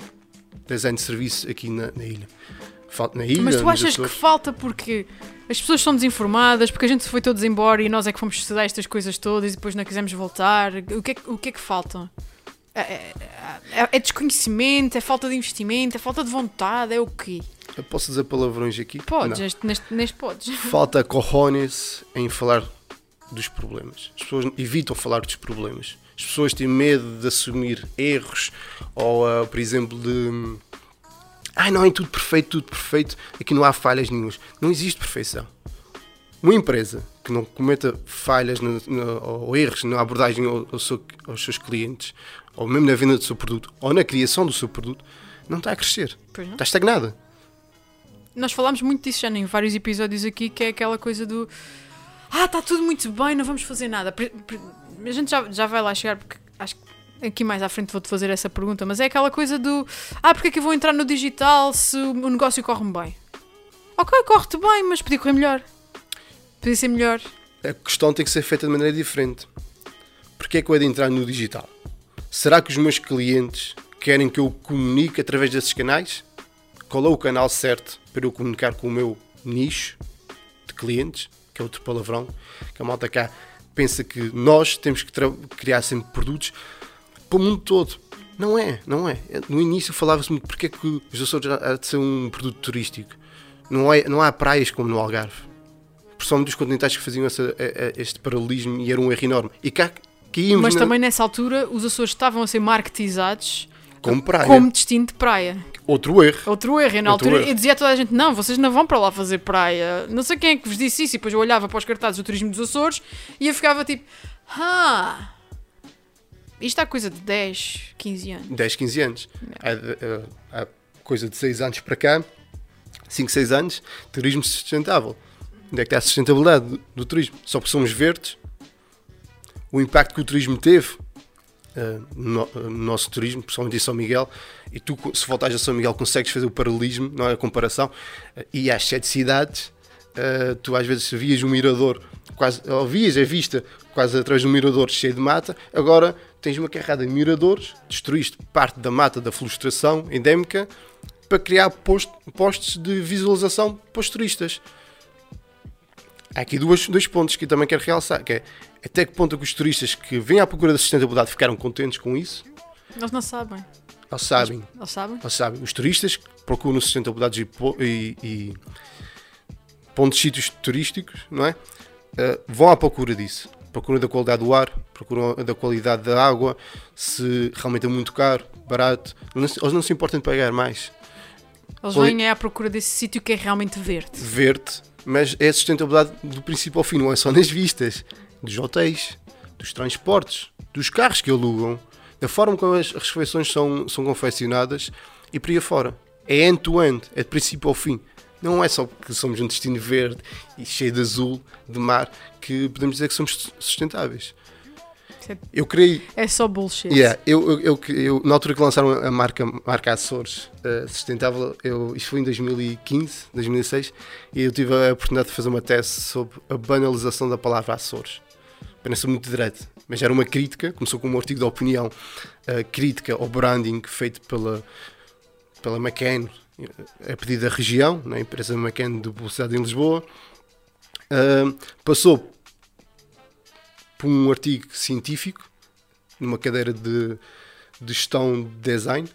design de serviços aqui na, na ilha. Falta na ilha. Mas tu achas que falta porque as pessoas são desinformadas, porque a gente se foi todos embora e nós é que fomos estudar estas coisas todas e depois não quisemos voltar? O que é, o que, é que falta? É, é- é- é desconhecimento? É falta de investimento? É falta de vontade? É o quê? Eu posso dizer palavrões aqui? Podes, neste, neste, neste podes. Falta cojones em falar dos problemas. As pessoas evitam falar dos problemas. As pessoas têm medo de assumir erros ou, ah, por exemplo, de. Ai, não, é tudo perfeito, tudo perfeito. Aqui não há falhas nenhumas. Não existe perfeição. Uma empresa que não cometa falhas no- no- ou erros na abordagem ao- ao seu- aos seus clientes, ou mesmo na venda do seu produto, ou na criação do seu produto, não está a crescer. Está estagnada. Nós falámos muito disso já em vários episódios aqui, que é aquela coisa do Ah, está tudo muito bem, não vamos fazer nada. A gente já, já vai lá chegar, porque acho que aqui mais à frente vou-te fazer essa pergunta, mas é aquela coisa do Ah, porque é que eu vou entrar no digital se o o negócio corre-me bem? Ok, corre-te bem, mas podia correr melhor. Podia ser melhor. a questão tem que ser feita de maneira diferente. Porquê é que eu hei de entrar no digital? Será que os meus clientes querem que eu comunique através desses canais? Qual é o canal certo para eu comunicar com o meu nicho de clientes? Que é outro palavrão. Que a malta cá pensa que nós temos que criar sempre produtos para o mundo todo. Não é, não é. No início falava-se muito porque é que os Açores há de ser um produto turístico. Não, é, não há praias como no Algarve principalmente dos continentais que faziam essa- a- a- este paralelismo e era um erro enorme. E cá caímos Mas na- também nessa altura os Açores estavam a ser marketizados como praia. como destino de praia. Outro erro. Outro erro. E na Outro altura erro. eu dizia a toda a gente: não, vocês não vão para lá fazer praia. Não sei quem é que vos disse isso. E depois eu olhava para os cartazes do turismo dos Açores e eu ficava tipo: ah, isto há coisa de 10, 15 anos. 10, 15 anos. Há, há coisa de 6 anos para cá, 5, 6 anos, turismo sustentável. Onde é que está a sustentabilidade do, do turismo? Só porque somos verdes, o impacto que o turismo teve eh, no, no nosso turismo, principalmente em São Miguel, e tu, se voltares a São Miguel, consegues fazer o paralelismo, não é a comparação, eh, e às sete cidades, eh, tu às vezes vias um mirador, quase, ou vias a vista quase através de um mirador cheio de mata, agora tens uma carrada de miradores, destruíste parte da mata da floração endémica para criar post, postos de visualização para os turistas. Há aqui dois pontos que também quero realçar, que é até que ponto é que os turistas que vêm à procura da sustentabilidade ficaram contentes com isso? Eles não sabem. Eles sabem. Eles sabem? Eles sabem. Os turistas que procuram sustentabilidade e, e, e pontos sítios turísticos, não é? Uh, vão à procura disso. Procuram da qualidade do ar, procuram da qualidade da água, se realmente é muito caro, barato. Eles não se importam de pagar mais. Eles vêm à procura desse sítio que é realmente verde. Verde, mas é a sustentabilidade do princípio ao fim, não é só nas vistas, dos hotéis, dos transportes, dos carros que alugam, da forma como as refeições são, são confeccionadas e por aí afora. É end-to-end, é de princípio ao fim. Não é só porque somos um destino verde e cheio de azul, de mar, que podemos dizer que somos sustentáveis. É- Eu criei É só bullshit. Yeah, eu, eu, eu, eu- na altura que lançaram a marca, marca Açores eh, sustentável, eu, isto foi em 2015, 2016, e eu tive a oportunidade de fazer uma tese sobre a banalização da palavra Açores. Para ser muito direto, mas era uma crítica, começou com um artigo de opinião, eh, crítica ao branding feito pela, pela McCann, eh, a pedido da região, na empresa McCann de publicidade em Lisboa. Eh, passou por um artigo científico numa cadeira de, de gestão de design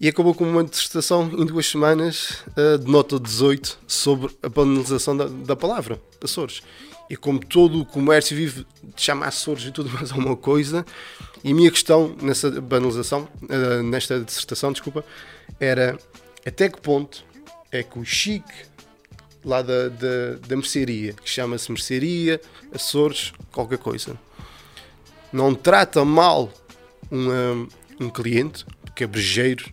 E acabou com uma dissertação em duas semanas uh, de nota 18 sobre a banalização da, da palavra, Açores. E como todo o comércio vive de chamar Açores e tudo mais alguma coisa, e a minha questão nessa banalização, uh, nesta dissertação, desculpa, era até que ponto é que o chique lá da, da, da mercearia, que chama-se mercearia, Açores, qualquer coisa, não trata mal um, um cliente, porque é brejeiro,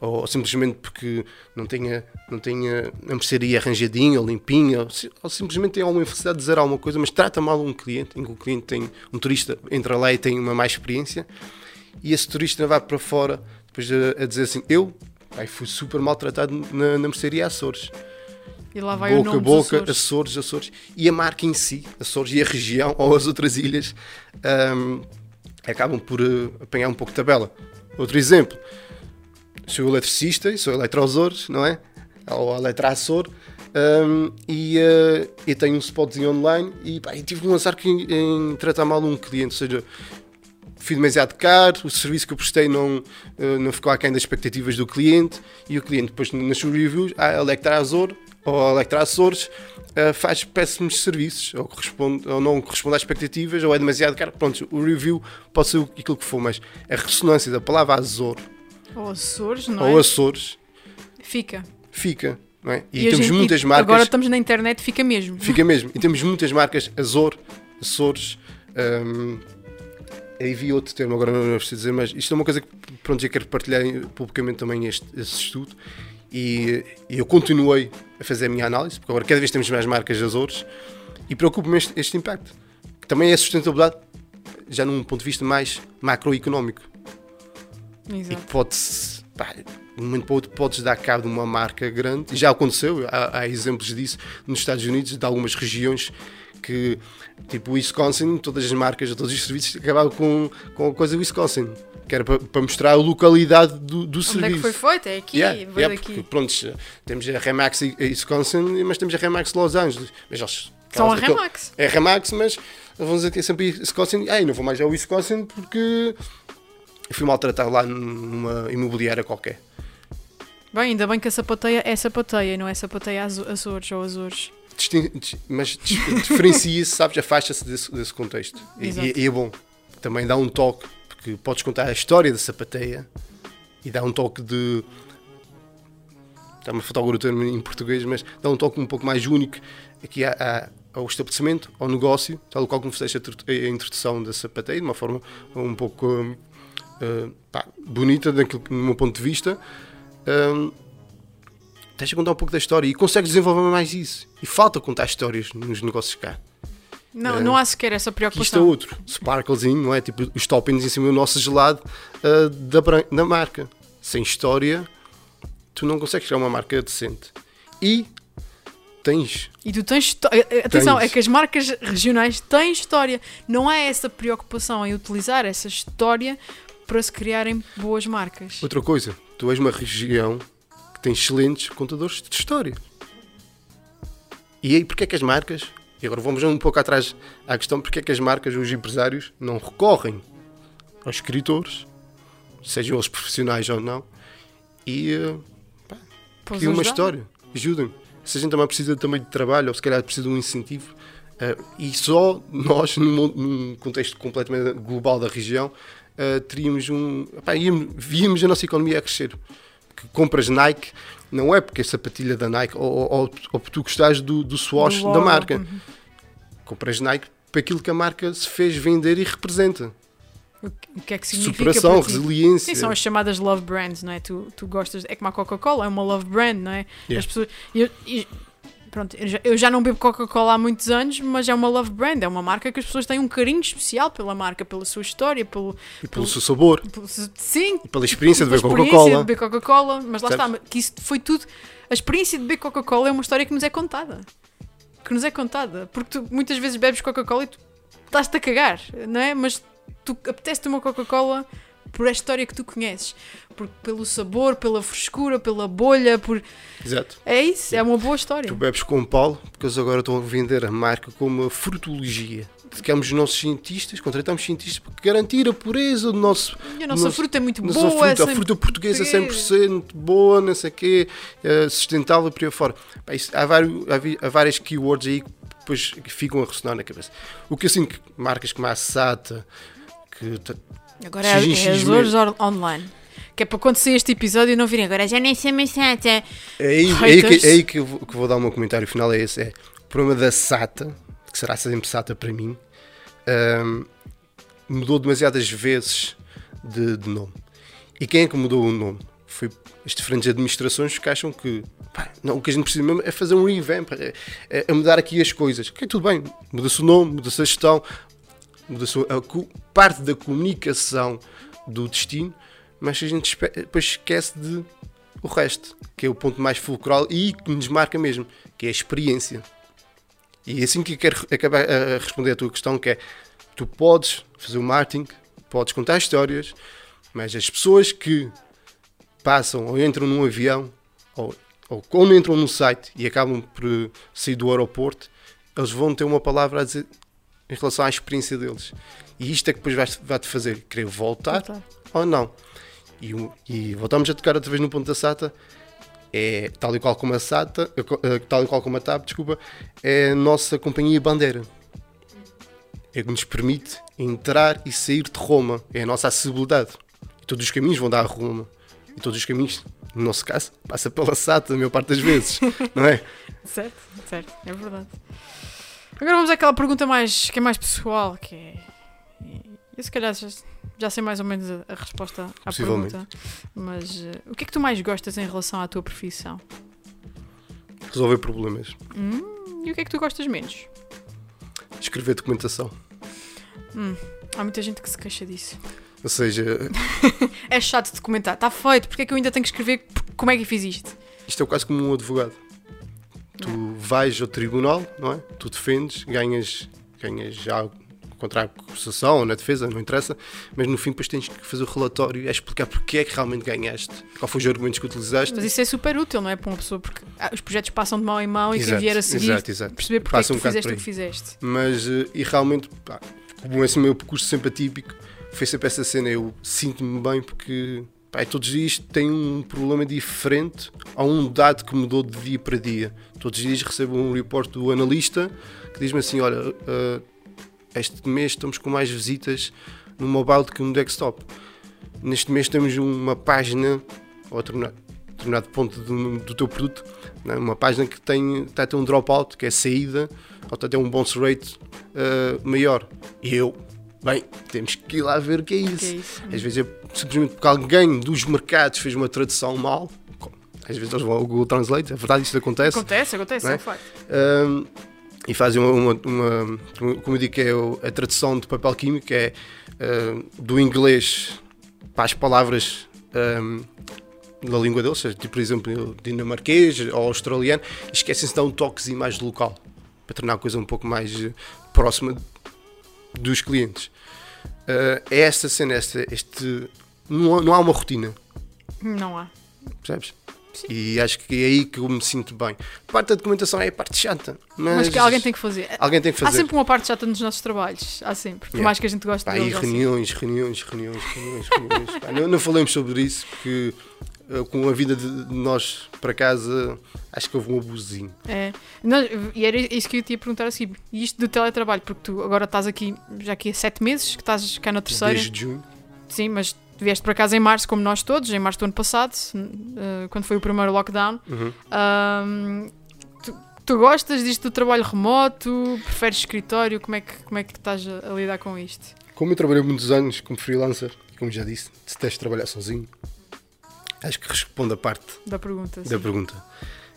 ou simplesmente porque não tenha, não tenha a mercearia arranjadinha ou limpinha, ou, ou simplesmente tem alguma infelicidade de dizer alguma coisa, mas trata mal um cliente, em que o cliente tem, um turista entra lá e tem uma má experiência, e esse turista vai para fora depois a, a dizer assim: Eu fui super maltratado na, na mercearia Açores. E lá vai boca o nome a boca, Açores. Açores, Açores. E a marca em si, Açores e a região [laughs] ou as outras ilhas, um, acabam por uh, apanhar um pouco de tabela. Outro exemplo, sou eletricista e sou eletroazores, não é? Ou eletroaçor. Um, e, uh, e tenho um spotzinho online e, pá, e tive um azar que em, em tratar mal um cliente, ou seja, fui demasiado caro, o serviço que eu prestei não, uh, não ficou aquém das expectativas do cliente e o cliente depois nas suas reviews, a Electraazor ou a Electraçores uh, faz péssimos serviços ou, corresponde, ou não corresponde às expectativas ou é demasiado caro. Pronto, o review pode ser aquilo que for, mas a ressonância da palavra Azor Ou Açores, não ou é? Açores Fica. Fica, não é? E, a temos gente- muitas e marcas. Agora estamos na internet, fica mesmo. Fica mesmo. E temos muitas marcas Azor, Açores. Um, aí vi outro termo, agora não preciso dizer, mas isto é uma coisa que pronto, eu quero partilhar publicamente também este, este estudo. E, e eu continuei a fazer a minha análise, porque agora cada vez temos mais marcas Azores e preocupa-me este, este impacto. Que também é sustentabilidade, já num ponto de vista mais macroeconómico. E Exato. que pode pá, de um momento para o outro podes dar cabo de uma marca grande, e já aconteceu, há, há exemplos disso nos Estados Unidos, de algumas regiões que, tipo Wisconsin, todas as marcas, todos os serviços acabavam com, com a coisa Wisconsin, que era para, para mostrar a localidade do, do Onde serviço. é que foi feito? É aqui, Yeah, veio yeah, porque, pronto, temos a Remax em Wisconsin, mas temos a Remax Los Angeles. Mas eles, São a Remax. É a Remax, mas vamos dizer que é sempre Wisconsin. Ai, não vou mais ao Wisconsin porque eu fui maltratado lá numa imobiliária qualquer. Bem, ainda bem que a sapateia é sapateia, não é sapateia Açores ou Azores. Distin- dis- mas diferencia-se, sabes, afasta-se desse, desse contexto. E, e- é bom. Também dá um toque, porque podes contar a história da sapateia e dá um toque de. Está-me a faltar o termo em português, mas dá um toque um pouco mais único aqui à- à- ao estabelecimento, ao negócio, tal qual como fizeste a a introdução da sapateia, de uma forma um pouco hum, pá, bonita, daquilo, do meu ponto de vista. Hum, Tens de contar um pouco da história e consegues desenvolver mais isso. E falta contar histórias nos negócios cá. Não, não há sequer essa Que isto é preocupação. outro. Sparklezinho, não é? Tipo, os toppings em cima do nosso gelado ah, da, da marca. Sem história, tu não consegues criar uma marca decente. E tens. E tu tens. eh, eh, Atenção, Tens. é que as marcas regionais têm história. Não há essa preocupação em utilizar essa história para se criarem boas marcas. Outra coisa, tu és uma região que tem excelentes contadores de história. E aí, porque é que as marcas, e agora vamos um pouco atrás à questão, porque é que as marcas, os empresários, não recorrem aos escritores, sejam eles profissionais ou não, e eh, os criam uma ajudar. história, ajudem. Se a gente também precisa também de trabalho, ou se calhar precisa de um incentivo, eh, e só nós, num, num contexto completamente global da região, eh, teríamos um. Epá, íamos- víamos a nossa economia a crescer. Que compras Nike, não é porque é sapatilha da Nike, ou, ou, ou, porque tu gostas do, do swatch da marca. uhum. Compras Nike para aquilo que a marca se fez vender e representa. O que- é que significa Superação, resiliência. Sim, são as chamadas love brands, não é? Tu, tu gostas, é como a Coca-Cola, é uma love brand, não é? Yeah. As pessoas, eu, pronto, eu já, eu já não bebo Coca-Cola há muitos anos, mas é uma love brand, é uma marca que as pessoas têm um carinho especial pela marca, pela sua história, pelo, E pelo seu sabor, pelo sim, e pela experiência de pela ver experiência Coca-Cola. de beber Coca-Cola, mas lá Certo. está, que isso foi tudo. A experiência de beber Coca-Cola é uma história que nos é contada. Que nos é contada. Porque tu muitas vezes bebes Coca-Cola e tu estás-te a cagar, não é? Mas tu apetece-te uma Coca-Cola por a história que tu conheces. Por, pelo sabor, pela frescura, pela bolha, por... Exato. É isso, é uma boa história. Tu bebes com Paulo, porque eles agora estão a vender a marca como uma frutologia. Dedicamos os nossos cientistas, contratamos cientistas para garantir a pureza do nosso. E a nossa nosso- fruta é muito nossa boa. fruta, é a fruta portuguesa é portuguesa. 100% boa, não sei o quê, eh, sustentável por aí fora. Pá, isso- há, vários, há, várias keywords aí que depois ficam a ressonar na cabeça. O que assim, que marcas como a Sata, que Agora é, é Azores on- online. Que é para quando sair este episódio não virem agora já nem sei mais nada. É aí, é aí, que, é aí que, eu vou, que vou dar o meu comentário final. É esse: é o problema da SATA, que será sempre SATA para mim, ahm, mudou demasiadas vezes de, de nome. E quem é que mudou o nome? Foi as diferentes administrações que acham que pá, não, o que a gente precisa mesmo é fazer um revamp, é, é- é mudar aqui as coisas. Ok, tudo bem, muda-se o nome, muda-se a gestão, parte da comunicação do destino, mas a gente depois esquece de o resto, que é o ponto mais fulcral e que nos marca mesmo, que é a experiência. E é assim que eu quero acabar a responder a tua questão, que é tu podes fazer o marketing, podes contar histórias, mas as pessoas que passam ou entram num avião ou, ou quando entram num site e acabam por sair do aeroporto, eles vão ter uma palavra a dizer em relação à experiência deles. E isto é que depois vai- vai-te fazer querer voltar Voltar. ou não. E, e voltamos a tocar outra vez no ponto da SATA. É, tal e qual como a SATA, eh, eh, tal e qual como a TAP, desculpa, é a nossa companhia bandeira. É que nos permite entrar e sair de Roma. É a nossa acessibilidade. E todos os caminhos vão dar a Roma. E todos os caminhos, no nosso caso, passa pela SATA a maior parte das vezes, [laughs] não é? Certo, certo, é verdade. Agora vamos àquela pergunta mais, que é mais pessoal, que é. Eu se calhar já, já sei mais ou menos a, a resposta à pergunta. Mas eh, o que é que tu mais gostas em relação à tua profissão? Resolver problemas. Hum, e o que é que tu gostas menos? Escrever documentação. Hum, há muita gente que se queixa disso. Ou seja, [laughs] É chato de comentar, está feito, porque é que eu ainda tenho que escrever como é que fiz isto? Isto é quase como um advogado. Tu vais ao tribunal, não é? Tu defendes, ganhas, ganhas já contra a acusação ou na defesa, não interessa, mas no fim depois tens que fazer o relatório e é explicar porque é que realmente ganhaste, qual foi os argumentos que utilizaste. Mas isso é super útil, não é? Para uma pessoa, porque ah, os projetos passam de mão em mão e quem Exato, vier a seguir exato, exato. perceber porque Passa é um que tu bocado fizeste o que fizeste. Mas, eh, e realmente, pá, como esse meu percurso sempre atípico, foi sempre essa cena. Eu sinto-me bem porque, todos os dias tem um problema diferente a um dado que mudou de dia para dia. Todos os dias recebo um report do analista que diz-me assim: olha, eh, este mês estamos com mais visitas no mobile do que no desktop. Neste mês temos uma página, ou determinado, determinado ponto do, do teu produto, né, uma página que tem, está a ter um dropout, que é saída, ou está a ter um bounce rate eh, maior. E eu, bem, temos que ir lá ver o que é isso. Que é isso. Às vezes é simplesmente porque alguém dos mercados fez uma tradução mal. Às vezes eles vão ao Google Translate, é verdade, isto acontece. Acontece, acontece, é é? um facto. Um, e fazem uma, uma, uma- como eu digo, é a tradução de papel químico, é um, do inglês para as palavras um, da língua deles, seja, tipo, por exemplo, dinamarquês ou australiano, esquecem-se de dar um toquezinho mais local, para tornar a coisa um pouco mais eh, próxima dos clientes. Uh, é esta cena, esta, este, não, há- não há uma rotina, Não há. percebes? E acho que é aí que eu me sinto bem. Parte da documentação é a parte chata, mas, Mas que alguém tem que fazer. alguém tem que Há fazer. sempre uma parte chata nos nossos trabalhos. Há sempre. Por Yeah. mais que a gente goste Pá, deles. e há reuniões, reuniões, reuniões, reuniões, reuniões. Pá, não, não falemos sobre isso, porque com a vida de nós para casa, acho que houve um abusinho. É. E era isso que eu te ia perguntar assim. E isto do teletrabalho, porque tu agora estás aqui, já aqui há sete meses, que estás cá na terceira. Desde junho. Sim, mas vieste para casa em março, como nós todos, em março do ano passado, eh, quando foi o primeiro lockdown. Uhum. Ahm, tu, tu gostas disto do trabalho remoto? Preferes escritório? Como é que, como é que estás a, a lidar com isto? Como eu trabalhei muitos anos como freelancer, como já disse, detesto trabalhar sozinho, acho que respondo a parte Da pergunta. da sim. pergunta.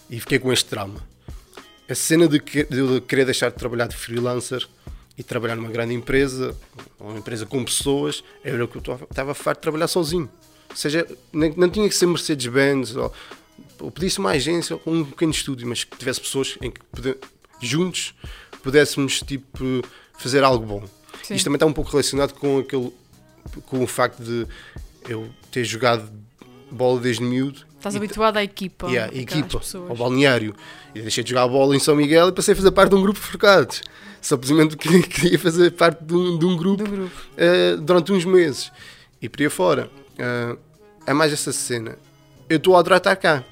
E fiquei com este trauma. A cena de, que- de eu querer deixar de trabalhar de freelancer e trabalhar numa grande empresa, uma empresa com pessoas, era o que eu estava farto de trabalhar sozinho. Ou seja, nem- não tinha que ser Mercedes-Benz, ou, ou pedisse uma agência ou um pequeno estúdio, mas que tivesse pessoas em que juntos pudéssemos tipo, fazer algo bom. Sim. Isto também está um pouco relacionado com aquele com o facto de eu ter jogado bola desde miúdo. Estás e- habituado à equipa. Yeah, equipa, ao balneário. E deixei de jogar bola em São Miguel e passei a fazer parte de um grupo de forcados. Simplesmente [laughs] porque queria fazer parte de um, de um grupo grupo. eh, durante uns meses. E por aí fora. eh, é mais essa cena. Eu estou a adorar estar cá,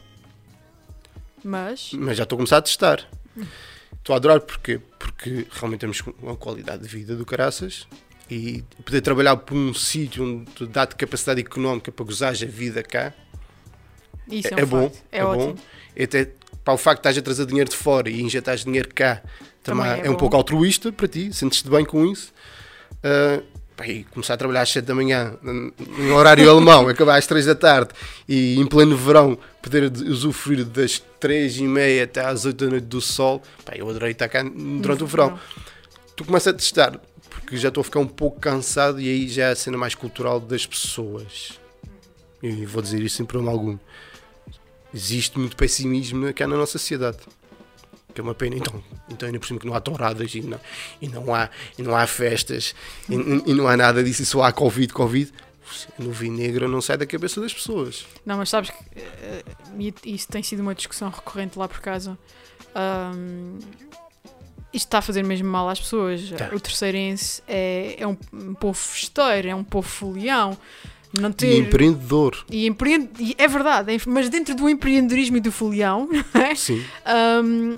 Mas, mas já estou a começar a testar. Estou a adorar porquê? Porque realmente temos uma qualidade de vida do caraças e poder trabalhar por um sítio onde dá-te capacidade económica para gozares a vida cá isso é, é, um bom. É, é, bom. Até para o facto de estás a trazer dinheiro de fora e injetares dinheiro cá também, Também é é, um pouco altruísta para ti, sentes-te bem com isso. Ah, pá, e começar a trabalhar às 7 da manhã, em horário alemão, [laughs] acabar às 3 da tarde e em pleno verão poder de- usufruir das 3 e meia até às 8 da noite do sol, pá, eu adorei estar cá durante o verão. Tu começas a testar, porque já estou a ficar um pouco cansado e aí já é a cena mais cultural das pessoas. E vou dizer isso sem problema algum. Existe muito pessimismo cá na nossa sociedade. Que é uma pena. Então, então ainda por cima que não há touradas e não, e não, há, e não há festas e, e não há nada disso e só há Covid, Covid. No vinho negro não sai da cabeça das pessoas. Não, mas sabes que eh, e isso tem sido uma discussão recorrente lá por casa. Ahm, isto está a fazer mesmo mal às pessoas. Tá. O terceirense é, é um, um povo festeiro, é um povo folião. Não ter... E empreendedor. E empreende... e é verdade, é- mas dentro do empreendedorismo e do folião, [laughs] não é? Sim. Ahm,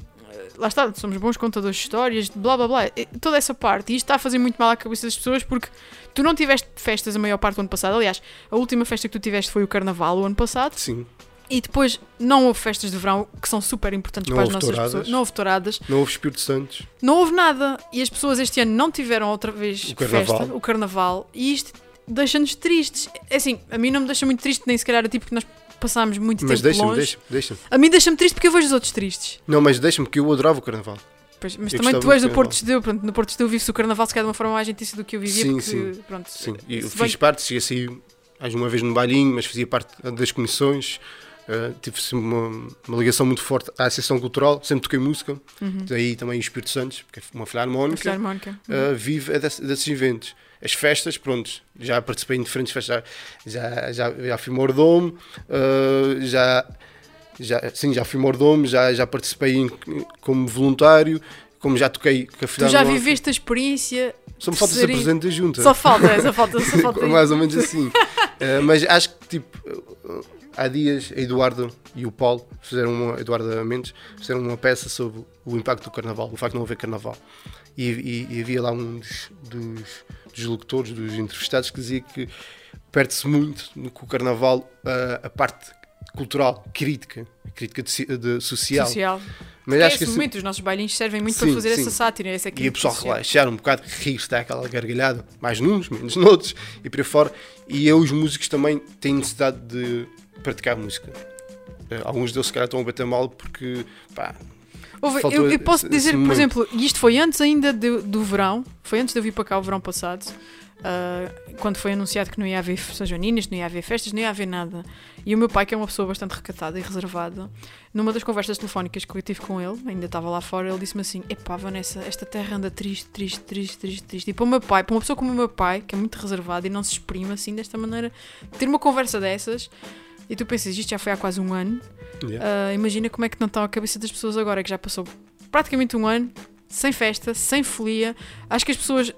lá está, somos bons contadores de histórias, blá blá blá, toda essa parte. E isto está a fazer muito mal à cabeça das pessoas porque tu não tiveste festas a maior parte do ano passado. Aliás, a última festa que tu tiveste foi o Carnaval o ano passado. Sim. E depois não houve festas de verão que são super importantes Não para as nossas touradas. pessoas. Não houve touradas. Não houve Espírito Santos. Não houve nada. E as pessoas este ano não tiveram outra vez O carnaval. festa, o carnaval. E isto deixa-nos tristes. É assim, a mim não me deixa muito triste, nem sequer era tipo que nós passámos muito Mas tempo longe. deixa-me, deixa-me. A mim deixa-me triste porque eu vejo os outros tristes. Não, mas deixa-me, que eu adorava o carnaval. Pois, mas Eu também tu és do Porto. Esteu, pronto, no Porto Esteu vive-se o carnaval se calhar de uma forma mais intensa do que eu vivia, Sim, porque, sim. pronto, Sim, e eu se bem fiz parte, cheguei a sair mais uma vez no bailinho, mas fazia parte das comissões. Uh, tive uma, uma ligação muito forte à Associação Cultural, sempre toquei música, Uhum. daí também o Espírito Santos, porque é uma filarmónica, Filarmónica. uh, vive é desse- desses eventos. As festas, pronto, já participei em diferentes festas, já, já, já, fui mordomo, uh, já, já, sim, já fui mordomo, já, já participei em- como voluntário, como já toquei com a Tu já viveste a experiência, Só me falta ser presidente da junta. só falta, só falta, só [laughs] falta. Mais ou menos assim. Eh, [laughs] mas acho que, tipo, há dias a Eduardo e o Paulo fizeram uma, Eduardo Mendes, fizeram uma peça sobre o impacto do carnaval, o facto de não haver carnaval. E, e- e havia lá um dos, dos, dos locutores, dos entrevistados, que dizia que perde-se muito no, com o carnaval eh, a parte cultural, crítica, crítica de, de social. social. Mas acho que esse momento, os nossos bailinhos servem muito para Sim, fazer sim. essa sátira, essa E o crítica pessoal social. relaxar um bocado, rir-se, dá aquela gargalhada, mais nuns, menos [laughs] noutros, e por aí fora. E eu, os músicos também têm necessidade de praticar música. Eh, Alguns deles, se calhar, estão a bater mal porque, pá, Houve- eu, eu posso dizer, por exemplo, e isto foi antes ainda do, do verão, foi antes de eu vir para cá o verão passado, ah, quando foi anunciado que não ia haver São Joaninas, não ia haver festas, não ia haver nada. E o meu pai, que é uma pessoa bastante recatada e reservada, numa das conversas telefónicas que eu tive com ele, ainda estava lá fora, ele disse-me assim: Epá, Vanessa, esta terra anda triste, triste, triste, triste, triste. E para o meu pai, para uma pessoa como o meu pai, que é muito reservado e não se exprime assim desta maneira, ter uma conversa dessas. E tu pensas, isto já foi há quase um ano. yeah. Uh, imagina como é que não está a cabeça das pessoas agora, que já passou praticamente um ano, sem festa, sem folia. Acho que as pessoas de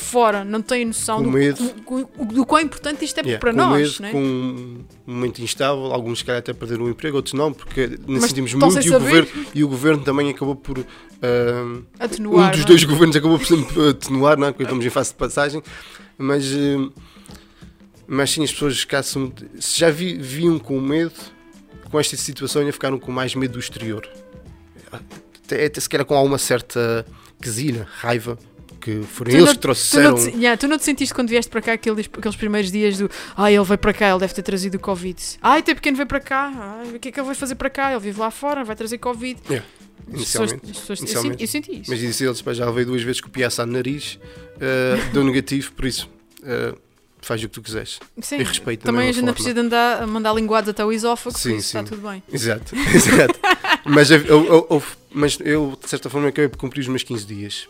fora não têm noção do, do, do- do quão importante isto é Yeah, para com nós. medo, né? com um momento instável, alguns se calhar até perderam o emprego, outros não, porque sentimos muito e o, governo, e o governo também acabou por. ah, Atenuar. um dos é? dois governos acabou por [laughs] atenuar, não é? Porque estamos em fase de passagem, mas, eh, mas sim, as pessoas caçam, se já vi- viam com medo, com esta situação, ainda ficaram com mais medo do exterior. Até, até se calhar com alguma certa quesilha, raiva, que foram Tu eles não- que trouxeram. Tu não, te, yeah, tu não te sentiste quando vieste para cá aqueles, aqueles primeiros dias do ah, ele veio para cá, ele deve ter trazido o Covid. Ai, teu pequeno veio para cá, ai, o que é que ele vai fazer para cá? Ele vive lá fora, vai trazer Covid. Yeah, As pessoas- inicialmente. as pessoas- eu, Inicialmente. senti, eu senti isso. Mas disse eles, já veio duas vezes com o piaça no nariz, eh, deu negativo, por isso eh, faz o que tu quiseres. Sim, e respeito da também a gente não precisa de andar mandar linguados até o esófago, Sim, por isso está sim. tudo bem. Exato, [laughs] exato. mas, eu, eu- eu- mas eu, de certa forma, acabei por cumprir os meus 15 dias.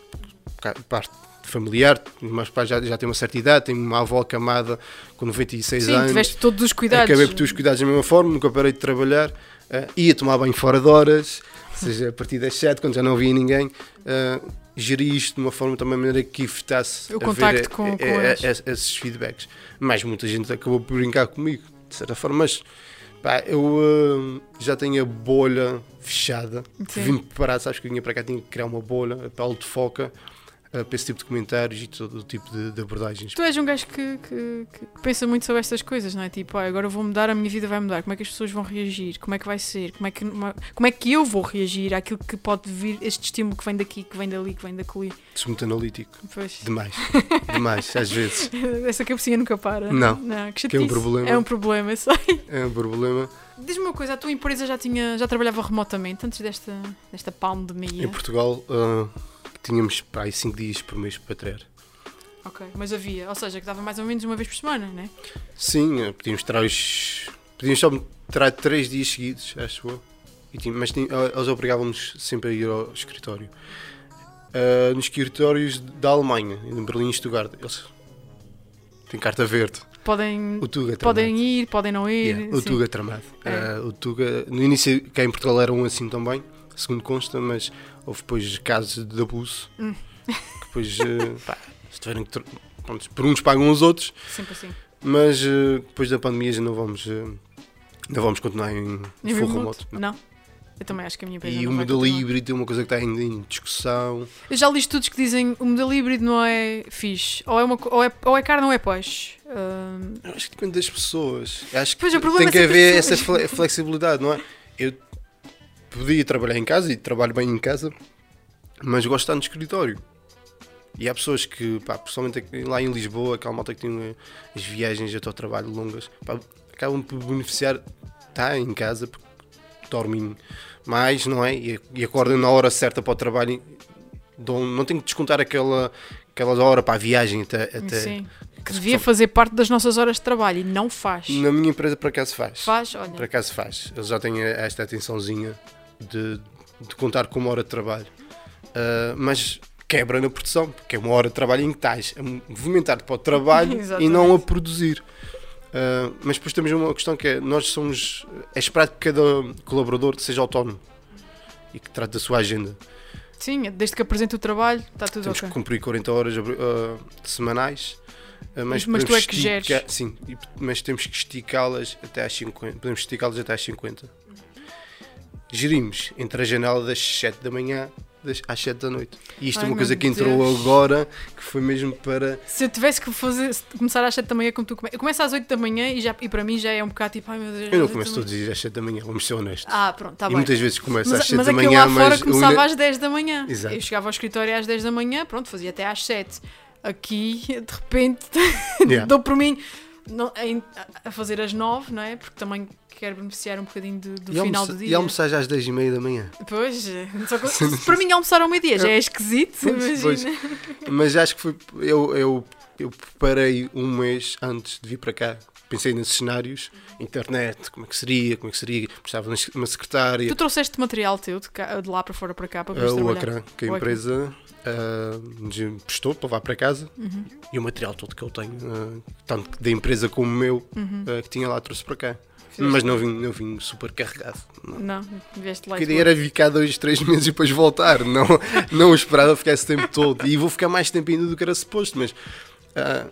Parte, familiar. Os meus pais já, já têm uma certa idade, tenho uma avó camada com 96 Sim, anos. tiveste todos os cuidados. Acabei por ter os cuidados da mesma forma, nunca parei de trabalhar. Uh, ia tomar banho fora de horas, ou seja, a partir das 7, quando já não havia ninguém. Uh, geri isto de uma forma também maneira que evitasse O contacto com- a, com a- eles. a- esses feedbacks. Mas muita gente acabou por brincar comigo, de certa forma. Mas pá, eu uh, já tenho a bolha fechada. Sim. Vim preparado, sabes que eu vinha para cá, tinha que criar uma bolha, a pele de foca, uh, para esse tipo de comentários e todo o tipo de, de abordagens. Tu és um gajo que, que- que pensa muito sobre estas coisas, não é? Tipo, ah, agora vou mudar, a minha vida vai mudar. Como é que as pessoas vão reagir? Como é que vai ser? Como é que, como é que eu vou reagir àquilo que pode vir, este estímulo que vem daqui, que vem dali, que vem dali? Sou muito analítico, Pois. demais, demais, às vezes. [laughs] Essa cabecinha nunca para. Não. que, Que é um problema. É um problema, sei. É um problema. Diz-me uma coisa, a tua empresa já, tinha, já trabalhava remotamente antes desta, desta Em pandemia? Portugal uh, tínhamos pá, 5 dias por mês para treinar. Ok, mas havia, ou seja, que dava mais ou menos uma vez por semana, né? Sim, uh, podíamos tirar os. Podíamos só tirar 3 dias seguidos, acho eu. Tinha- mas tinha- uh, eles obrigavam-nos sempre a ir ao escritório. Uh, nos escritórios da Alemanha, em Berlim e Stuttgart, eles têm carta verde. Podem, O Tuga é podem tramado. ir, podem não ir. Yeah, o sim. Tuga é tramado. É. Uh, o Tuga, no início, cá em Portugal era um assim também, segundo consta, mas houve depois casos de abuso. Hum. Que depois, uh, pá, se tiverem que. Pronto, por uns pagam os outros, Sempre assim. mas uh, depois da pandemia já não vamos, uh, não vamos continuar em Em full remote? Não. Eu também acho que a minha E o modelo híbrido é uma coisa que está ainda em discussão. Eu já li estudos que dizem o modelo híbrido não é fixe. Ou é, uma, ou é, ou é carne ou é peixe. Ahm, Eu acho que depende das pessoas. Eu Acho que Pois, tem é que haver as essa pessoas. fle- flexibilidade, não é? Eu podia trabalhar em casa e trabalho bem em casa, mas gosto de estar no escritório. E há pessoas que, pá, principalmente lá em Lisboa, aquela malta que tem as viagens até ao trabalho longas, pá, acabam por beneficiar estar em casa porque dormem mais, não é? E, e acordam na hora certa para o trabalho. dão- não tenho que descontar aquela, aquela hora para a viagem até. até sim. Que devia fazer parte das nossas horas de trabalho e não faz. Na minha empresa, por acaso, faz. Faz, olha. Por acaso faz. Eles já têm esta atençãozinha de, de contar com uma hora de trabalho. Ah, mas quebra na produção, porque é uma hora de trabalho em que estás a movimentar-te para o trabalho [laughs] e não a produzir. Ah, mas depois temos uma questão que é: nós somos. É esperado que cada colaborador seja autónomo e que trate da sua agenda. Sim, desde que apresente o trabalho, está tudo Temos que cumprir 40 horas ah, semanais. Mas podemos tu é que geres. Sim, mas temos que esticá-las até às 50. Podemos esticá-las até às 50. Gerimos entre a janela das 7 da manhã das- às 7 da noite. E isto Ai, é uma coisa que entrou Deus. agora, que foi mesmo para. Se eu tivesse que fazer, começar às 7 da manhã como tu começas. Eu começo às 8 da manhã e, já, e para mim já é um bocado tipo, ai meu Deus. Eu não começo todos os dias às 7 da manhã, vamos ser honestos. Ah, pronto, está e bem. muitas vezes começo Mas, às 7 mas da é manhã, lá fora mas. eu começava ainda- às 10 da manhã. Exato. Eu chegava ao escritório às 10 da manhã, pronto, fazia até às 7. Aqui, de repente, [laughs] Yeah. dou por mim não- em- a- a fazer às 9, não é? Porque também quero beneficiar um bocadinho do, do E, final almoça- do e dia. almoçar já às 10 e meia da manhã. Pois, que- [laughs] para mim almoçar ao meio-dia já é esquisito, Pois, pois. imagina. Mas acho que foi. Eu, eu, eu preparei um mês antes de vir para cá. Pensei nesses cenários, internet, como é que seria, como é que seria, precisava de uma secretária, Tu trouxeste material teu de, cá- de lá para fora para cá para uh, o? Acran, que a O empresa uh, nos emprestou para levar para casa, Uhum. e o material todo que eu tenho, uh, tanto da empresa como o meu, Uhum. uh, que tinha lá, trouxe para cá. Mas não vim, não vim super carregado. Não. Não, vieste lá Porque a ideia era ficar dois, três meses e depois voltar. Não, [laughs] não esperava ficar esse tempo todo. E vou ficar mais tempo ainda do que era suposto, mas. ah,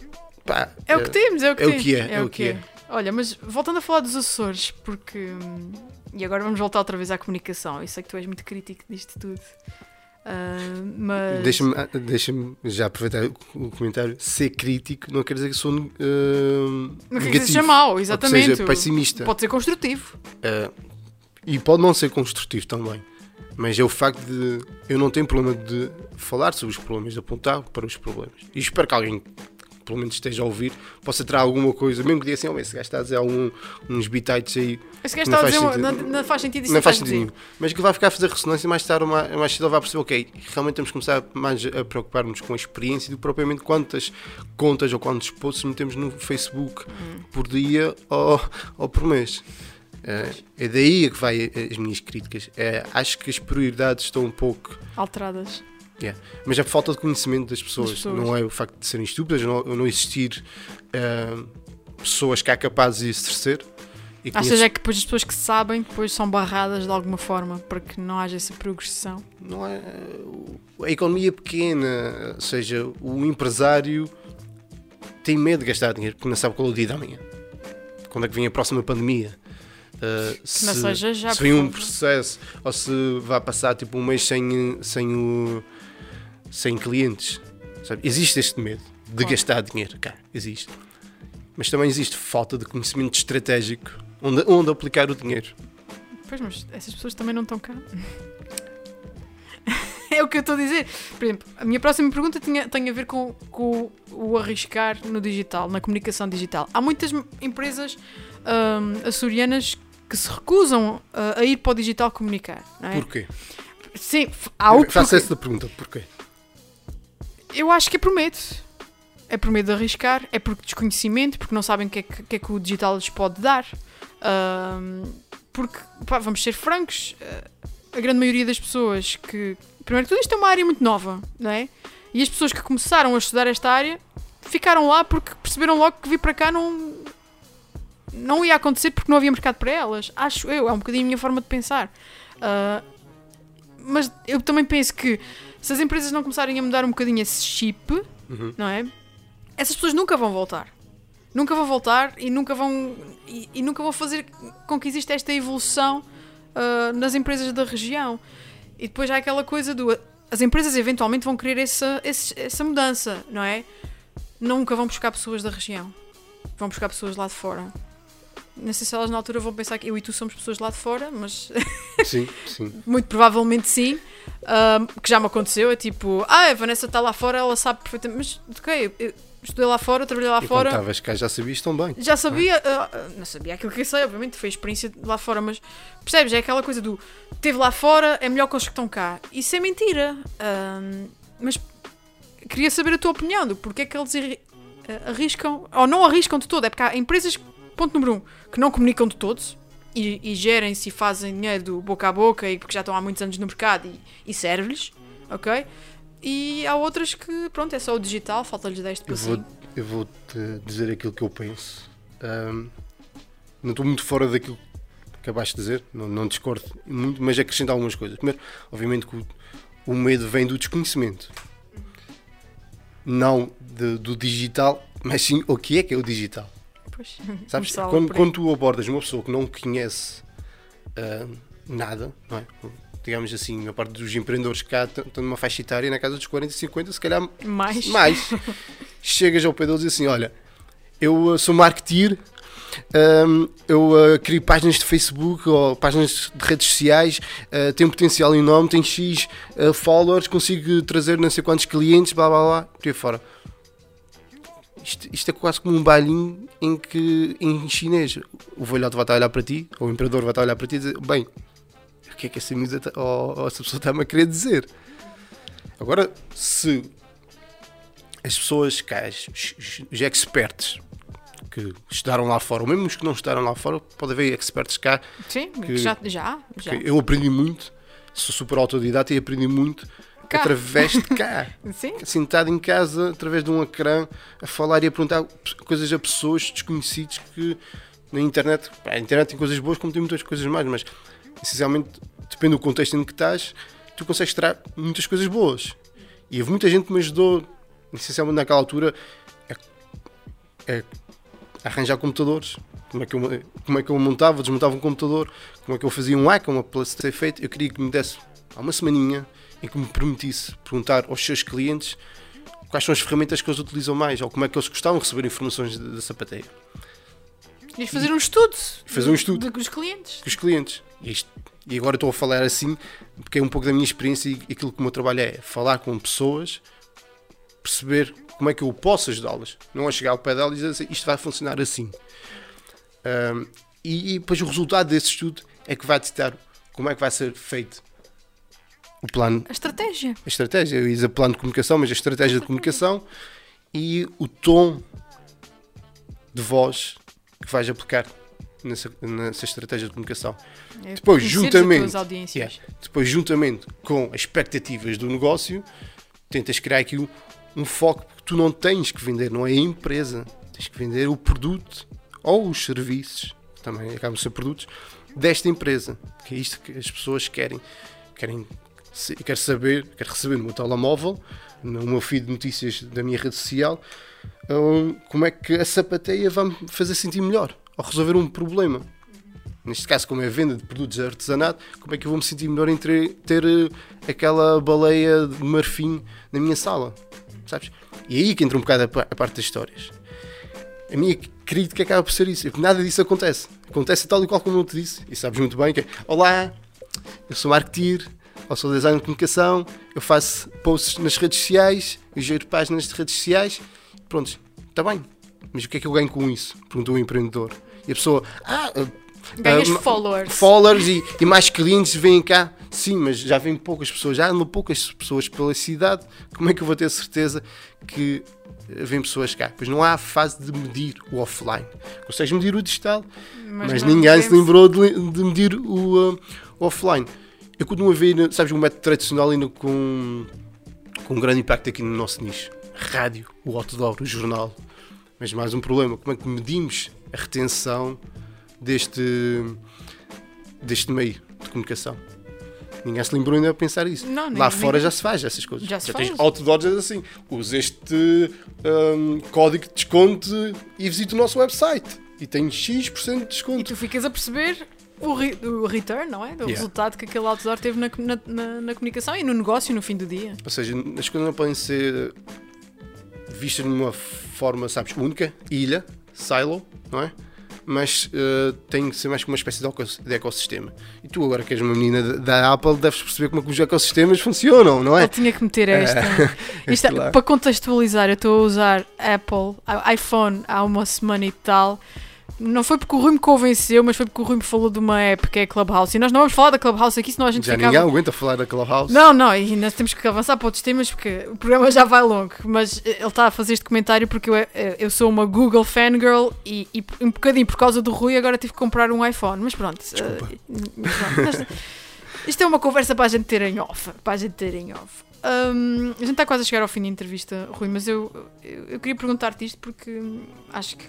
pá, É o que temos, é o que é o que é, é o que é. Olha, mas voltando a falar dos Açores, porque. hum, E agora vamos voltar outra vez à comunicação. Eu sei que tu és muito crítico disto tudo. Ah, mas. Deixa-me deixa já aproveitar o comentário. Ser crítico não quer dizer que sou ah, Não quer dizer negativo. seja mau, Ou que exatamente. seja pessimista. Pode ser construtivo. Ah, e pode não ser construtivo também. Mas é o facto de eu não tenho problema de falar sobre os problemas, de apontar para os problemas. E espero que alguém, pelo menos esteja a ouvir, possa tirar alguma coisa, mesmo que diga assim, oh, esse gajo está a dizer algum, uns bitites aí, Esse gajo Não está a dizer. sentido. Não, não faz sentido isso não faz sentido dizer. Mas que vai ficar a fazer ressonância mais tarde ou mais, cedo vai perceber, ok, realmente temos que começar mais a preocupar-nos com a experiência do que propriamente quantas contas ou quantos posts metemos no Facebook Hum. por dia ou, ou por mês. É, é daí a que vai as minhas críticas. É, acho que as prioridades estão um pouco Alteradas. Yeah. Mas é por falta de conhecimento das pessoas, pessoas. não é o facto de serem estúpidas, não, não existir ah, pessoas cá capazes de exercer. E Achas conheces- é que depois as pessoas que sabem depois são barradas de alguma forma para que não haja essa progressão? não é a economia pequena, ou seja, o empresário tem medo de gastar dinheiro porque não sabe qual é o dia da manhã. Quando é que vem a próxima pandemia? Uh, se, não seja já, se vem um processo ou se vai passar tipo um mês sem, sem, o, sem clientes. sabe? Existe este medo de Claro. gastar dinheiro cá, existe. Mas também existe falta de conhecimento estratégico onde, onde aplicar o dinheiro. Pois, mas essas pessoas também não estão cá. [laughs] é o que eu estou a dizer. Por exemplo, a minha próxima pergunta tinha, tem a ver com, com o arriscar no digital, na comunicação digital. Há muitas empresas hum, açorianas que se recusam a, a ir para o digital comunicar. Não é? Porquê? Sim, há o Faço porquê. essa pergunta, porquê? Eu acho que é por medo. É por medo de arriscar, é por desconhecimento, porque não sabem o que é que, o que, é que o digital lhes pode dar. Porque, pá, vamos ser francos, eh, a grande maioria das pessoas que. Primeiro tudo, isto é uma área muito nova, não é? E as pessoas que começaram a estudar esta área ficaram lá porque perceberam logo que vir para cá não. Não ia acontecer porque não havia mercado para elas. Acho eu, é um bocadinho a minha forma de pensar. Ah, mas eu também penso que se as empresas não começarem a mudar um bocadinho esse chip, Uhum. não é? Essas pessoas nunca vão voltar. Nunca vão voltar e nunca vão e, e nunca vão fazer com que exista esta evolução ah, nas empresas da região. E depois há aquela coisa do as empresas eventualmente vão querer essa, essa mudança, não é? Nunca vão buscar pessoas da região. Vão buscar pessoas lá de fora. Não sei se elas na altura vão pensar que eu e tu somos pessoas lá de fora, mas [laughs] Sim, sim. muito provavelmente sim. Ahm, que já me aconteceu. É tipo, ah, a Vanessa está lá fora, ela sabe perfeitamente. Mas, ok, eu estudei lá fora, trabalhei lá E fora. estavas cá já sabias tão bem. Já sabia, ah, ah, não sabia aquilo que eu sei, obviamente, foi a experiência de lá fora, mas percebes? É aquela coisa do teve lá fora, é melhor que os que estão cá. Isso é mentira. Mas queria saber a tua opinião do porquê é que eles arri- arriscam, ou não arriscam de todo. É porque há empresas, ponto número um, que não comunicam de todos e, e gerem-se e fazem dinheiro do boca a boca e porque já estão há muitos anos no mercado e, e serve-lhes, ok? E há outras que, pronto, é só o digital, falta-lhes deste Eu passinho. vou, eu vou te dizer aquilo que eu penso. Ahm, não estou muito fora daquilo que acabaste de dizer, não, não discordo muito, mas acrescentar algumas coisas. Primeiro, obviamente que o, o medo vem do desconhecimento. Não de- do digital, mas sim o que é que é o digital. Pois, [laughs] Sabes? Quando, quando tu abordas uma pessoa que não conhece ah, nada, não é? digamos assim, a parte dos empreendedores que cá estão numa faixa etária na casa dos 40 e 50, se calhar mais. mais. [laughs] Chegas ao pé deles e diz assim: Olha, eu uh, sou marketeer, um, eu uh, crio páginas de Facebook ou páginas de redes sociais, uh, tenho potencial enorme, tenho X uh, followers, consigo trazer não sei quantos clientes, blá blá blá, por aí fora. Isto, isto é quase como um bailinho em que em chinês o velhote vai estar a olhar para ti, ou o imperador vai estar a olhar para ti e dizer: Bem, o que é que essa, miúda tá- ou, ou essa pessoa está-me a querer dizer? Agora, se as pessoas cá, os, experts que estudaram lá fora, ou mesmo os que não estudaram lá fora, pode haver experts cá. Sim, que- já, já, já. eu aprendi muito, sou super autodidata e aprendi muito Cá. através de cá. [laughs] Sim, Sentado em casa, através de um ecrã, a falar e a perguntar coisas a pessoas desconhecidas que na internet, a internet tem coisas boas como tem muitas coisas mais, mas essencialmente depende do contexto em que estás, tu consegues tirar muitas coisas boas. E houve muita gente que me ajudou, essencialmente naquela altura, a, a arranjar computadores. Como é, que eu, como é que eu montava, desmontava um computador, como é que eu fazia um hack, uma para ser feito. Eu queria que me desse há uma semaninha em que me permitisse perguntar aos seus clientes quais são as ferramentas que eles utilizam mais ou como é que eles gostavam de receber informações da sapateia. ias fazer um estudo. Fazer um estudo. De- Dos clientes. com os clientes. E, isto- e agora estou a falar assim porque é um pouco da minha experiência e aquilo que o meu trabalho é falar com pessoas, perceber como é que eu posso ajudá-las. Não é chegar ao pé delas e dizer assim, isto vai funcionar assim. Ahm, e, e depois o resultado desse estudo é que vai ditar como é que vai ser feito o plano, A estratégia. a estratégia. Eu ia dizer plano de comunicação, mas a estratégia de comunicação e o tom de voz que vais aplicar nessa, nessa estratégia de comunicação. É Depois, juntamente- audiências. Depois, juntamente com as expectativas do negócio, tentas criar aqui um, um foco, porque tu não tens que vender, não é a empresa, tens que vender o produto ou os serviços, que também acabam de ser produtos, desta empresa, que é isto que as pessoas querem. Querem se- quero saber, quero receber no meu telemóvel, no meu feed de notícias da minha rede social, como é que a sapateia vai me fazer sentir melhor ou resolver um problema. Neste caso, como é a venda de produtos de artesanato, como é que eu vou me sentir melhor em ter, ter, eh, aquela baleia de marfim na minha sala? Sabes? E é aí que entra um bocado a, pa- a parte das histórias. A minha crítica acaba por ser isso, é nada disso acontece. Acontece tal e qual como eu te disse, e sabes muito bem que é, Olá, eu sou marketeer, ou sou designer de comunicação, eu faço posts nas redes sociais, eu gero páginas de redes sociais, pronto, está bem. Mas o que é que eu ganho com isso? Perguntou o empreendedor. E a pessoa, ah, Ganhas ah, followers. followers e, e mais clientes vêm cá. Sim, mas já vêm poucas pessoas, já andam poucas pessoas pela cidade. Como é que eu vou ter certeza que eh, vêm pessoas cá? Pois não há fase de medir o offline. Consegues medir o digital, mas, não ninguém se lembrou de, de medir o, uh, o offline. Eu continuo a ver, sabes, um método tradicional ainda com, com um grande impacto aqui no nosso nicho. Rádio, o outdoor, o jornal. Mas mais um problema, como é que medimos a retenção deste, deste meio de comunicação? Ninguém se lembrou ainda de pensar isso. Não, nem- Lá fora ninguém. já se faz essas coisas. Já se tens faz. outdoors assim. Usa este hum, código de desconto e visita o nosso website. E tem X% de E desconto. tu ficas a perceber o, re- o return, não é? Do Yeah. resultado que aquele outdoor teve na, na, na- comunicação e no negócio no fim do dia. Ou seja, as coisas não podem ser vistas de uma forma, sabes, única, ilha, silo, não é? Mas eh, tem que ser mais como uma espécie de, eco- de ecossistema. E tu, agora que és uma menina da- Apple, deves perceber como é que os ecossistemas funcionam, não é? Ele tinha que meter esta. [laughs] Isto é-. Para contextualizar, eu estou a usar Apple, iPhone há uma semana e tal. Não foi porque o Rui me convenceu, mas foi porque o Rui me falou de uma app que é Clubhouse. E nós não vamos falar da Clubhouse aqui, senão a gente Já ficava... ninguém aguenta falar da Clubhouse. Não, não, e nós temos que avançar para outros temas porque o programa já vai longo. Mas eh, ele está a fazer este comentário porque eu, eh, eu sou uma Google fangirl e, e um bocadinho por causa do Rui agora tive que comprar um iPhone. Mas pronto. eh, Desculpa. nós- isto é uma conversa para a gente ter em off. Para a gente ter em off. Hum, a gente está quase a chegar ao fim da entrevista, Rui, mas eu, eu, eu queria perguntar-te isto porque hum, acho que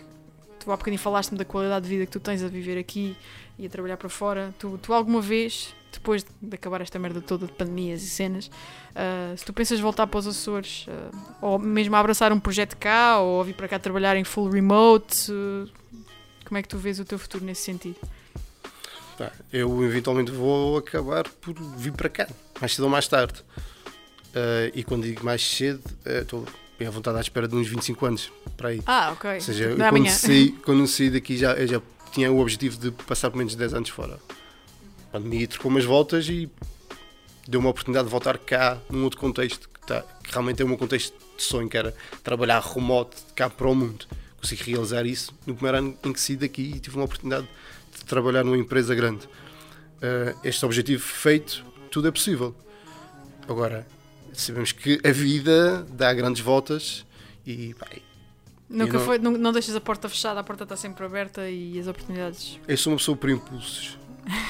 tu há bocadinho falaste-me da qualidade de vida que tu tens a viver aqui e a trabalhar para fora. Tu, tu alguma vez, depois de acabar esta merda toda de pandemias e cenas, ah, se tu pensas voltar para os Açores, ah, ou mesmo abraçar um projeto cá, ou vir para cá trabalhar em full remote, ah, como é que tu vês o teu futuro nesse sentido? Pá, eu eventualmente vou acabar por vir para cá, mais cedo ou mais tarde. Eh, e quando digo mais cedo, eh, estou bem à vontade à espera de uns 25 anos para aí. Ah, ok. Ou seja, eu é quando, saí, quando saí daqui já, eu já tinha o objetivo de passar pelo menos 10 anos fora. A pandemia trocou umas voltas e deu uma oportunidade de voltar cá num outro contexto que, tá, que realmente é o meu contexto de sonho, que era trabalhar remoto de cá para o mundo. Consegui realizar isso no primeiro ano em que saí daqui e tive uma oportunidade de trabalhar numa empresa grande. Eh, este objetivo feito, tudo é possível. Agora, sabemos que a vida dá grandes voltas e pá, Nunca não- foi, não, não deixas a porta fechada, a porta está sempre aberta e as oportunidades. Eu sou uma pessoa por impulsos.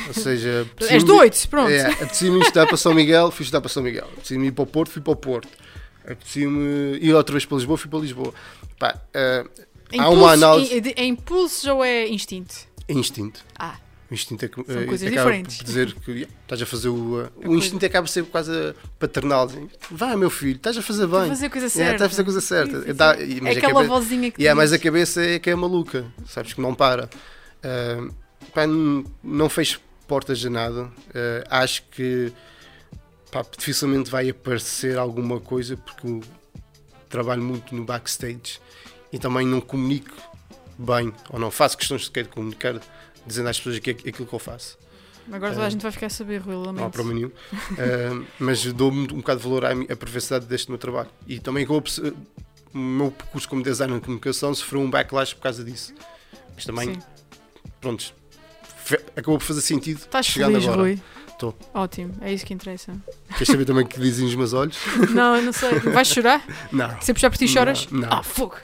Ou seja, [laughs] És doido, pronto. É, apetecia-me estudar para São Miguel, fui estudar para São Miguel. Apetecia-me ir para o Porto, fui para o Porto. Apetecia-me ir outra vez para Lisboa, fui para Lisboa. Pá, É há impulso- uma análise. É, é- é impulsos ou é instinto? é instinto. Ah, O instinto é que, São eh, coisas acaba diferentes. por dizer que [laughs] estás a fazer o. eh, o coisa- instinto acaba por ser quase paternal. Vai, meu filho, estás a fazer a bem. fazer a coisa Yeah, certa. estás a fazer a coisa certa. Sim, sim, Dá- sim. É a aquela vozinha que Yeah, mas a cabeça é que é maluca, sabes que não para. Ah, pá, n- não fez portas a nada. Ah, acho que pá, dificilmente vai aparecer alguma coisa porque trabalho muito no backstage e também não comunico bem, ou não faço questões sequer de comunicar, dizendo às pessoas aqui- aquilo que eu faço. Agora toda a Eh, gente vai ficar a saber, Rui, Não há lamento. problema nenhum. Ah, mas dou-me um bocado de valor à, à privacidade deste meu trabalho. E também o meu percurso como designer de comunicação sofreu um backlash por causa disso. Mas também, Sim. pronto, fe- acabou por fazer sentido. Estás chegando feliz, agora. Rui? Estou. Ótimo, é isso que interessa. Queres saber também o que dizem os meus olhos? [laughs] não, eu não sei. Vais chorar? Não. Se eu puxar por ti, choras? Não, não. Ah, fogo.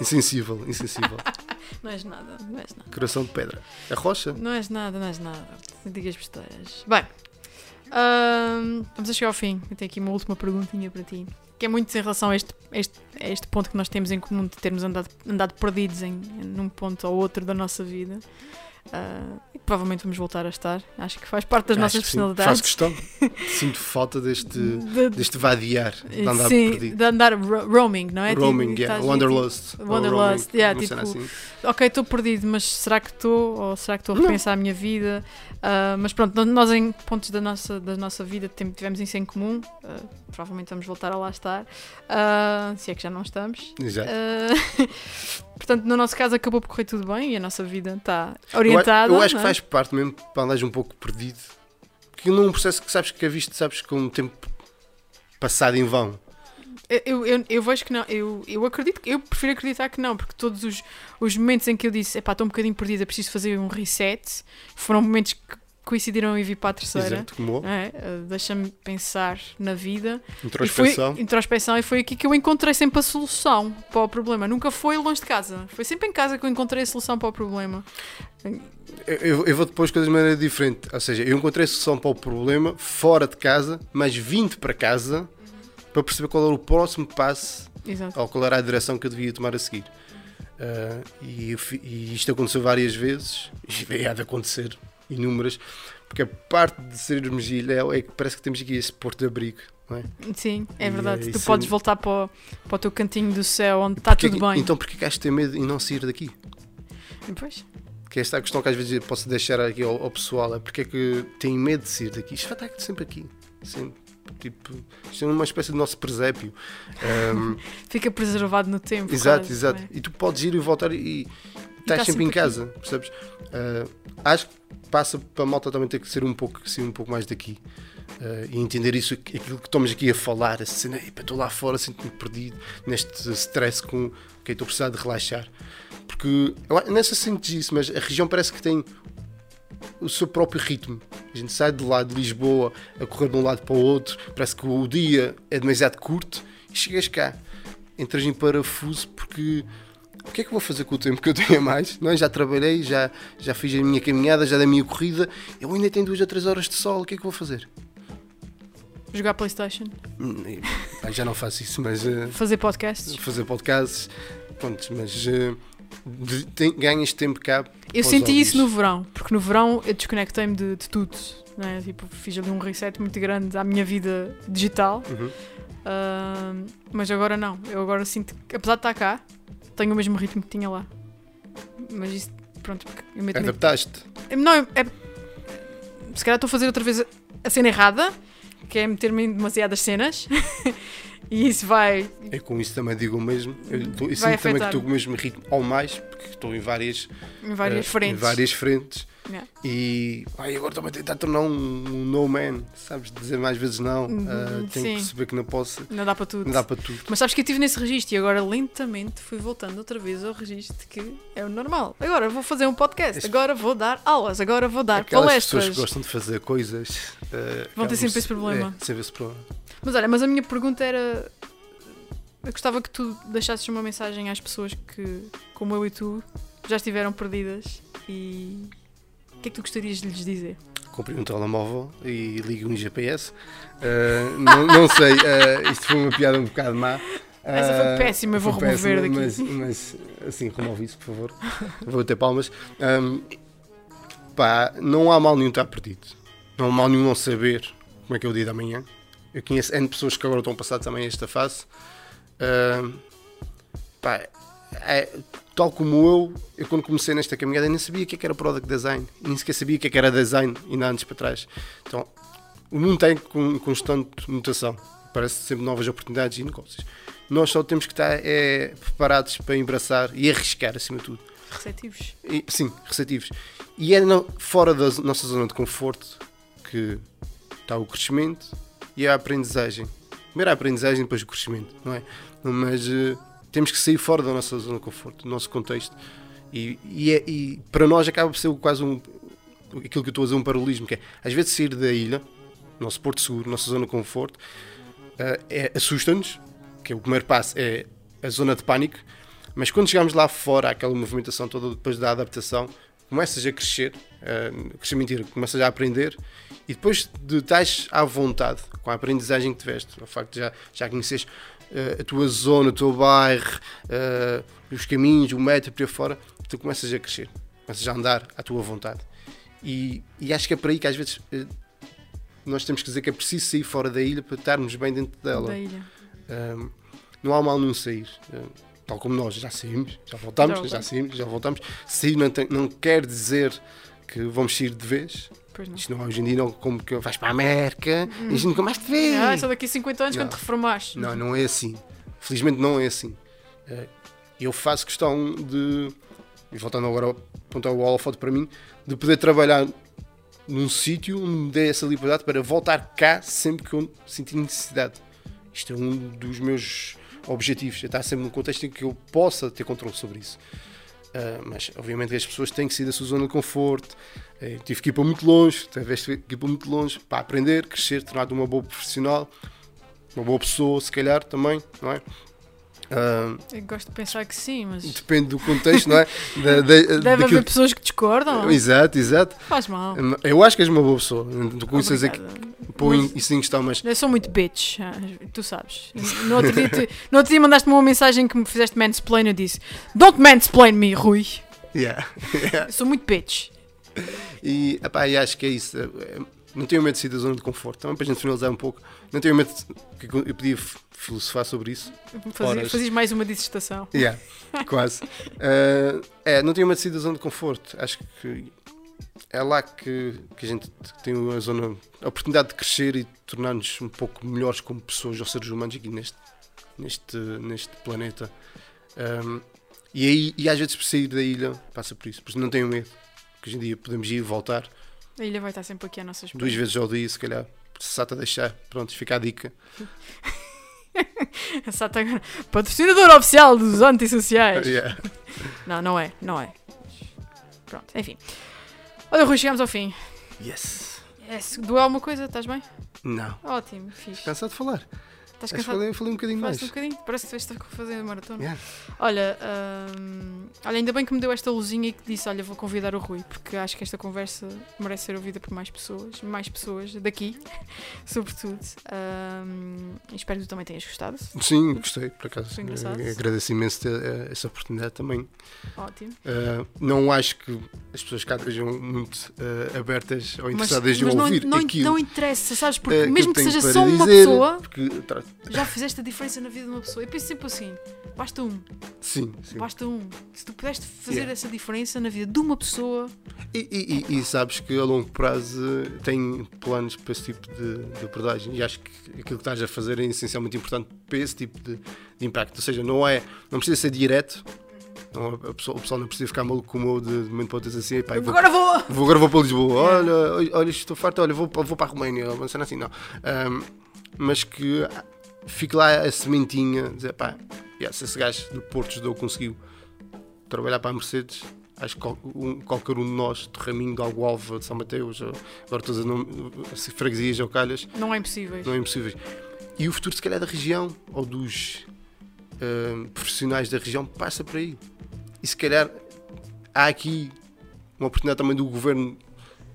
Insensível, insensível. [laughs] Não és nada, não és nada. Coração de pedra. A rocha? Não és nada, não és nada. Digas besteiras. Bem, vamos a chegar ao fim. Eu tenho aqui uma última perguntinha para ti. Que é muito em relação a este, a este, a este ponto que nós temos em comum de termos andado, andado perdidos em, num ponto ou outro da nossa vida. Ah, e provavelmente vamos voltar a estar. Acho que faz parte das Acho nossas personalidades. questão. [laughs] Sinto falta deste, De- deste vadiar, de andar sim, perdido. de andar ro- roaming, não é? Tipo, roaming, yeah. estás- Wanderlust. Wanderlust, yeah, tipo, assim. ok, estou perdido, mas será que estou? Ou será que estou a Não. repensar a minha vida? Ah, mas pronto, nós em pontos da nossa, da nossa vida tivemos isso em comum. Ah, provavelmente vamos voltar a lá estar. Se é que já não estamos. Exato. [laughs] Portanto, no nosso caso acabou por correr tudo bem e a nossa vida está Eu, a- orientada. eu acho que não é? faz parte mesmo para andares um pouco perdido. Porque num processo que sabes que é visto, sabes com o tempo passado em vão. Eu, eu, eu vejo que não, eu, eu acredito, que- eu prefiro acreditar que não, porque todos os, os momentos em que eu disse, epá, estou um bocadinho perdida, preciso fazer um reset, foram momentos que coincidiram em vir para a terceira. Exato, como não é? Uh, Deixa-me pensar na vida. introspeção. E foi, introspeção e foi aqui que eu encontrei sempre a solução para o problema. Nunca foi longe de casa. Foi sempre em casa que eu encontrei a solução para o problema. Eu, eu- vou depois coisas de maneira diferente. Ou seja, eu encontrei a solução para o problema fora de casa, mas vindo para casa para perceber qual era o próximo passo Exato. ou qual era a direção que eu devia tomar a seguir. Ah, e, e isto aconteceu várias vezes [laughs] e veio a de acontecer inúmeras, porque a parte de sermos ilha é que parece que temos aqui esse porto de abrigo, não é? Sim, é E, verdade. eh, tu podes é- voltar para o, para o teu cantinho do céu onde está Porque é tudo que- bem. Então porquê que has de ter medo e não sair daqui? Pois. Que é esta a questão que às vezes eu posso deixar aqui ao, ao pessoal, é porque é que tem medo de sair daqui? Isto vai estar sempre aqui, sempre. Tipo, isto é uma espécie de nosso presépio. [laughs] Ahm, Fica preservado no tempo. exato, quase, exato. é? E tu podes ir e voltar e estás tá sempre em casa, percebes? Ah, acho que passa para a malta também ter que ser um pouco, ser um pouco mais daqui. Ah, e entender isso, aquilo que estamos aqui a falar, a cena, "Epa, estou lá fora, sinto-me perdido neste stress com ok, estou a precisar de relaxar. Porque eu não sei se sentes isso, mas a região parece que tem o seu próprio ritmo. A gente sai de lá de Lisboa a correr de um lado para o outro, parece que o dia é demasiado curto e chegas cá, entras em parafuso porque o que é que vou fazer com o tempo que eu tenho a mais? Não, é? já trabalhei, já, já fiz a minha caminhada, já dei a minha corrida, eu ainda tenho duas a três horas de sol, o que é que eu vou fazer? Jogar Playstation, Hum, já não faço isso, mas eh, fazer podcasts. fazer podcasts, pronto, mas eh, de- tem- ganhas tempo cá. Eu senti isso no verão, porque no verão eu desconectei-me de, de tudo. Não é? tipo, fiz ali um reset muito grande à minha vida digital. Uhum. Ahm, mas agora não. Eu agora sinto que, apesar de estar cá, tenho o mesmo ritmo que tinha lá. Mas isso, pronto, porque eu meto Adaptaste. Não, é, é- se calhar estou a fazer outra vez a, cena errada, que é meter-me em demasiadas cenas. [laughs] e isso vai. É com isso também digo o mesmo. Eu, tô- eu sinto também que afetar. estou com o mesmo ritmo, ou mais, porque estou em várias, Em várias eh, frentes. Em várias frentes. Yeah. E ai, agora estou a tentar tornar um, um no man, sabes? Dizer mais vezes não. Ah, tenho sim. que perceber que não posso. Não dá para tudo. Não dá para tudo. Mas sabes que eu estive nesse registro e agora lentamente fui voltando outra vez ao registro que é o normal. Agora vou fazer um podcast, Esse- agora vou dar aulas, agora vou dar Aquelas palestras. pessoas que gostam de fazer coisas ah, Vão ter sempre se- esse problema. É, sempre esse problema. Mas olha, mas a minha pergunta era. Eu gostava que tu deixasses uma mensagem às pessoas que, como eu e tu, já estiveram perdidas e que é que tu gostarias de lhes dizer? Comprei um telemóvel e ligo um GPS. Ah, não, não sei, ah, isto foi uma piada um bocado má. Essa foi Ah, péssima, vou foi remover péssima, daqui. Mas, mas assim, remove isso, por favor. Vou ter palmas. Ahm, pá, não há mal nenhum estar perdido. Não há mal nenhum não saber como é que é o dia da manhã. Eu conheço N pessoas que agora estão a passar também esta fase. Ahm, pá, é, tal como eu, eu quando comecei nesta caminhada nem sabia o que, é que era product design. Nem sequer sabia o que, é que era design ainda antes para trás. Então, o mundo tem com constante mutação. Parece sempre novas oportunidades e negócios. Nós só temos que estar é, preparados para embraçar e arriscar acima de tudo. Receptivos. E, sim, receptivos. E é no- fora da nossa zona de conforto que está o crescimento e a aprendizagem. Primeiro a aprendizagem, depois o crescimento, não é? Mas eh, temos que sair fora da nossa zona de conforto, do nosso contexto. E, e é- e para nós acaba por ser quase um, aquilo que eu estou a dizer, um paralelismo, que é às vezes sair da ilha, nosso porto seguro, nossa zona de conforto, eh, é, assusta-nos, que é o primeiro passo, é a zona de pânico, Mas quando chegamos lá fora, aquela movimentação toda depois da adaptação, começas a crescer, uh, crescer mentira, começas a aprender e depois de estás à vontade com a aprendizagem que tiveste, o facto de já, já conheces uh, a tua zona, o teu bairro, uh, os caminhos, o metro por aí fora, tu começas a crescer, começas a andar à tua vontade. E, e acho que é por aí que às vezes uh, nós temos que dizer que é preciso sair fora da ilha para estarmos bem dentro dela. Da ilha. não há mal num sair tal como nós já saímos, já voltamos, já, já saímos, já voltamos. Sair não, tem, não quer dizer que vamos sair de vez. Pois não. Isto não, hoje em dia não como que vais para a América hum. e a gente nunca mais te vê. Ah, só daqui a 50 anos não. quando te reformaste. Não, não é assim. Felizmente não é assim. Eh, eu faço questão de, e voltando agora a apontar o holofote para mim, de poder trabalhar num sítio onde me dê essa liberdade para voltar cá sempre que eu sentir necessidade. Isto é um dos meus objetivos, é estar sempre num contexto em que eu possa ter controle sobre isso. Uh, mas obviamente as pessoas têm que sair da sua zona de conforto. Uh, tive que ir para muito longe, tive que ir para muito longe para aprender, crescer, tornar-te uma boa profissional, uma boa pessoa, se calhar também, não é? Uh, eu gosto de pensar que sim, mas. Depende do contexto, não é? [laughs] Da, da, Deve daquilo... haver pessoas que discordam. Exato, exato. Faz mal. Eu acho que és uma boa pessoa. Tu conheces aqui. Põe isso em questão, mas. Eu sou muito bitch, ah, tu sabes. No outro dia, tu, no outro dia mandaste-me uma mensagem que me fizeste mansplain. Eu disse: Don't mansplain me, Rui. Yeah. [laughs] yeah. Sou muito bitch. E, epá, e acho que é isso. Não tenho medo de sair da zona de conforto. Também para a gente finalizar um pouco. Não tenho medo de, que eu podia filosofar sobre isso. Fazias, fazias mais uma dissertação. Yeah, quase. Uh, [laughs] é, não tenho medo de sair da zona de conforto. Acho que é lá que, que a gente tem a zona, a oportunidade de crescer e tornar-nos um pouco melhores como pessoas ou seres humanos aqui neste, neste, neste planeta. Um, e, aí, e às vezes por sair da ilha passa por isso, porque não tenho medo, que hoje em dia podemos ir e voltar. A ilha vai estar sempre aqui à nossa espera. Duas vezes ao dia, se calhar. Sata deixar, pronto, fica a dica. [laughs] a Sata agora, patrocinador oficial dos antissociais. Yeah. Não, não é, não é. Pronto, enfim. Olha, Rui, chegamos ao fim. Yes. yes. Doeu alguma coisa? Estás bem? Não. Ótimo, fixe. Cansado de falar. Estás cansado? Falei, falei um bocadinho mais. um bocadinho? Parece que estou a fazer maratona. Yeah. Olha, hum, olha, ainda bem que me deu esta luzinha e que disse: Olha, vou convidar o Rui, porque acho que esta conversa merece ser ouvida por mais pessoas, mais pessoas daqui, [laughs] sobretudo. Hum, espero que tu também tenhas gostado. Sim, gostei, por acaso. Foi engraçado. Agradeço imenso ter eh, essa oportunidade também. Ótimo. Uh, não acho que as pessoas cá estejam muito uh, abertas ou interessadas mas, em ouvir não, aquilo. Não interessa, sabes? Porque uh, mesmo que, que seja só uma dizer, pessoa. Porque, já fizeste a diferença na vida de uma pessoa. Eu penso sempre assim: basta um. Sim, sim. Basta um. Se tu pudeste fazer Yeah. essa diferença na vida de uma pessoa. E, e- e- e sabes que a longo prazo tem planos para esse tipo de, de abordagem e acho que aquilo que estás a fazer é essencialmente importante para esse tipo de, de impacto. Ou seja, não é, não precisa ser direto, não, a pessoa, o pessoal não precisa ficar maluco como eu de, de momento para outro assim, "Epá, eu vou, Agora vou! [laughs] vou, agora vou para Lisboa, olha, olha, olha, estou farto, olha, vou, para- vou para a Roménia, uma cena assim, não. Ahm, mas que fique lá a sementinha, dizer, pá, yeah, se esse gajo do Porto Judeu conseguiu trabalhar para a Mercedes, acho que qual- qualquer um de nós, de Raminho, de Algoalva, de São Mateus, ou- agora estou a dizer nome- assim, freguesias ou calhas, Não é impossível. não é impossível. E o futuro, se calhar, da região ou dos ahm, profissionais da região passa por aí. E se calhar há aqui uma oportunidade também do governo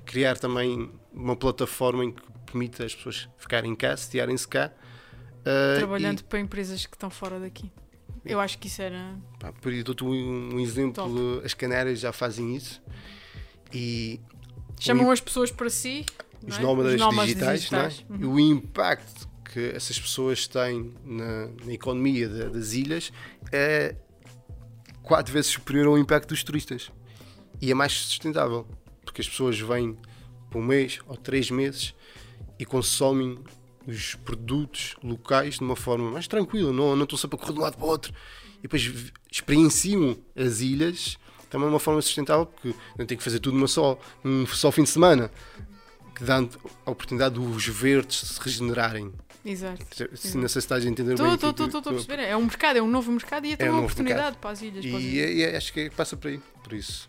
criar também uma plataforma em que permita as pessoas ficarem cá, sediarem-se cá. Ah, Trabalhando para empresas que estão fora daqui. Eu acho que isso era. E, pá, por aí dou-te um, um exemplo, as Canárias já fazem isso. E Chamam as pessoas para si. os é? nómadas, Os nómadas digitais, não é? digitais. e Uhum. o impacto que essas pessoas têm na, na economia da- das ilhas é quatro vezes superior ao impacto dos turistas e é mais sustentável porque as pessoas vêm por um mês ou três meses e consomem os produtos locais de uma forma mais tranquila, não, não estão sempre a correr de um lado para o outro e depois experienciam as ilhas também de uma forma sustentável porque não tem que fazer tudo numa só, num só fim de semana que dá a oportunidade dos verdes se regenerarem. Exato. Se não sei se estás a entender Estou, bem. estou, estou, estou a perceber. É um mercado, é um novo mercado e é, É um uma novo oportunidade mercado. para as ilhas. Para as ilhas. E, é- é- acho que passa por aí. Por isso,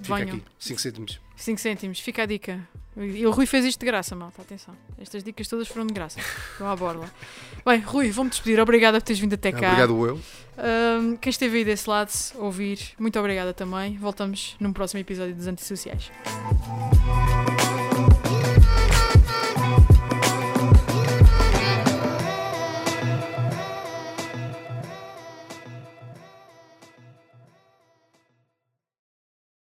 fica Venham. aqui. 5 cêntimos. 5 cêntimos, fica a dica. E o Rui fez isto de graça, malta, atenção. Estas dicas todas foram de graça. Vão à borla. Bem, Rui, vou-me despedir. Obrigada por teres vindo até cá. Obrigado, eu. Um, quem esteve aí desse lado, ouvir, muito obrigada também. Voltamos num próximo episódio dos Antissociais.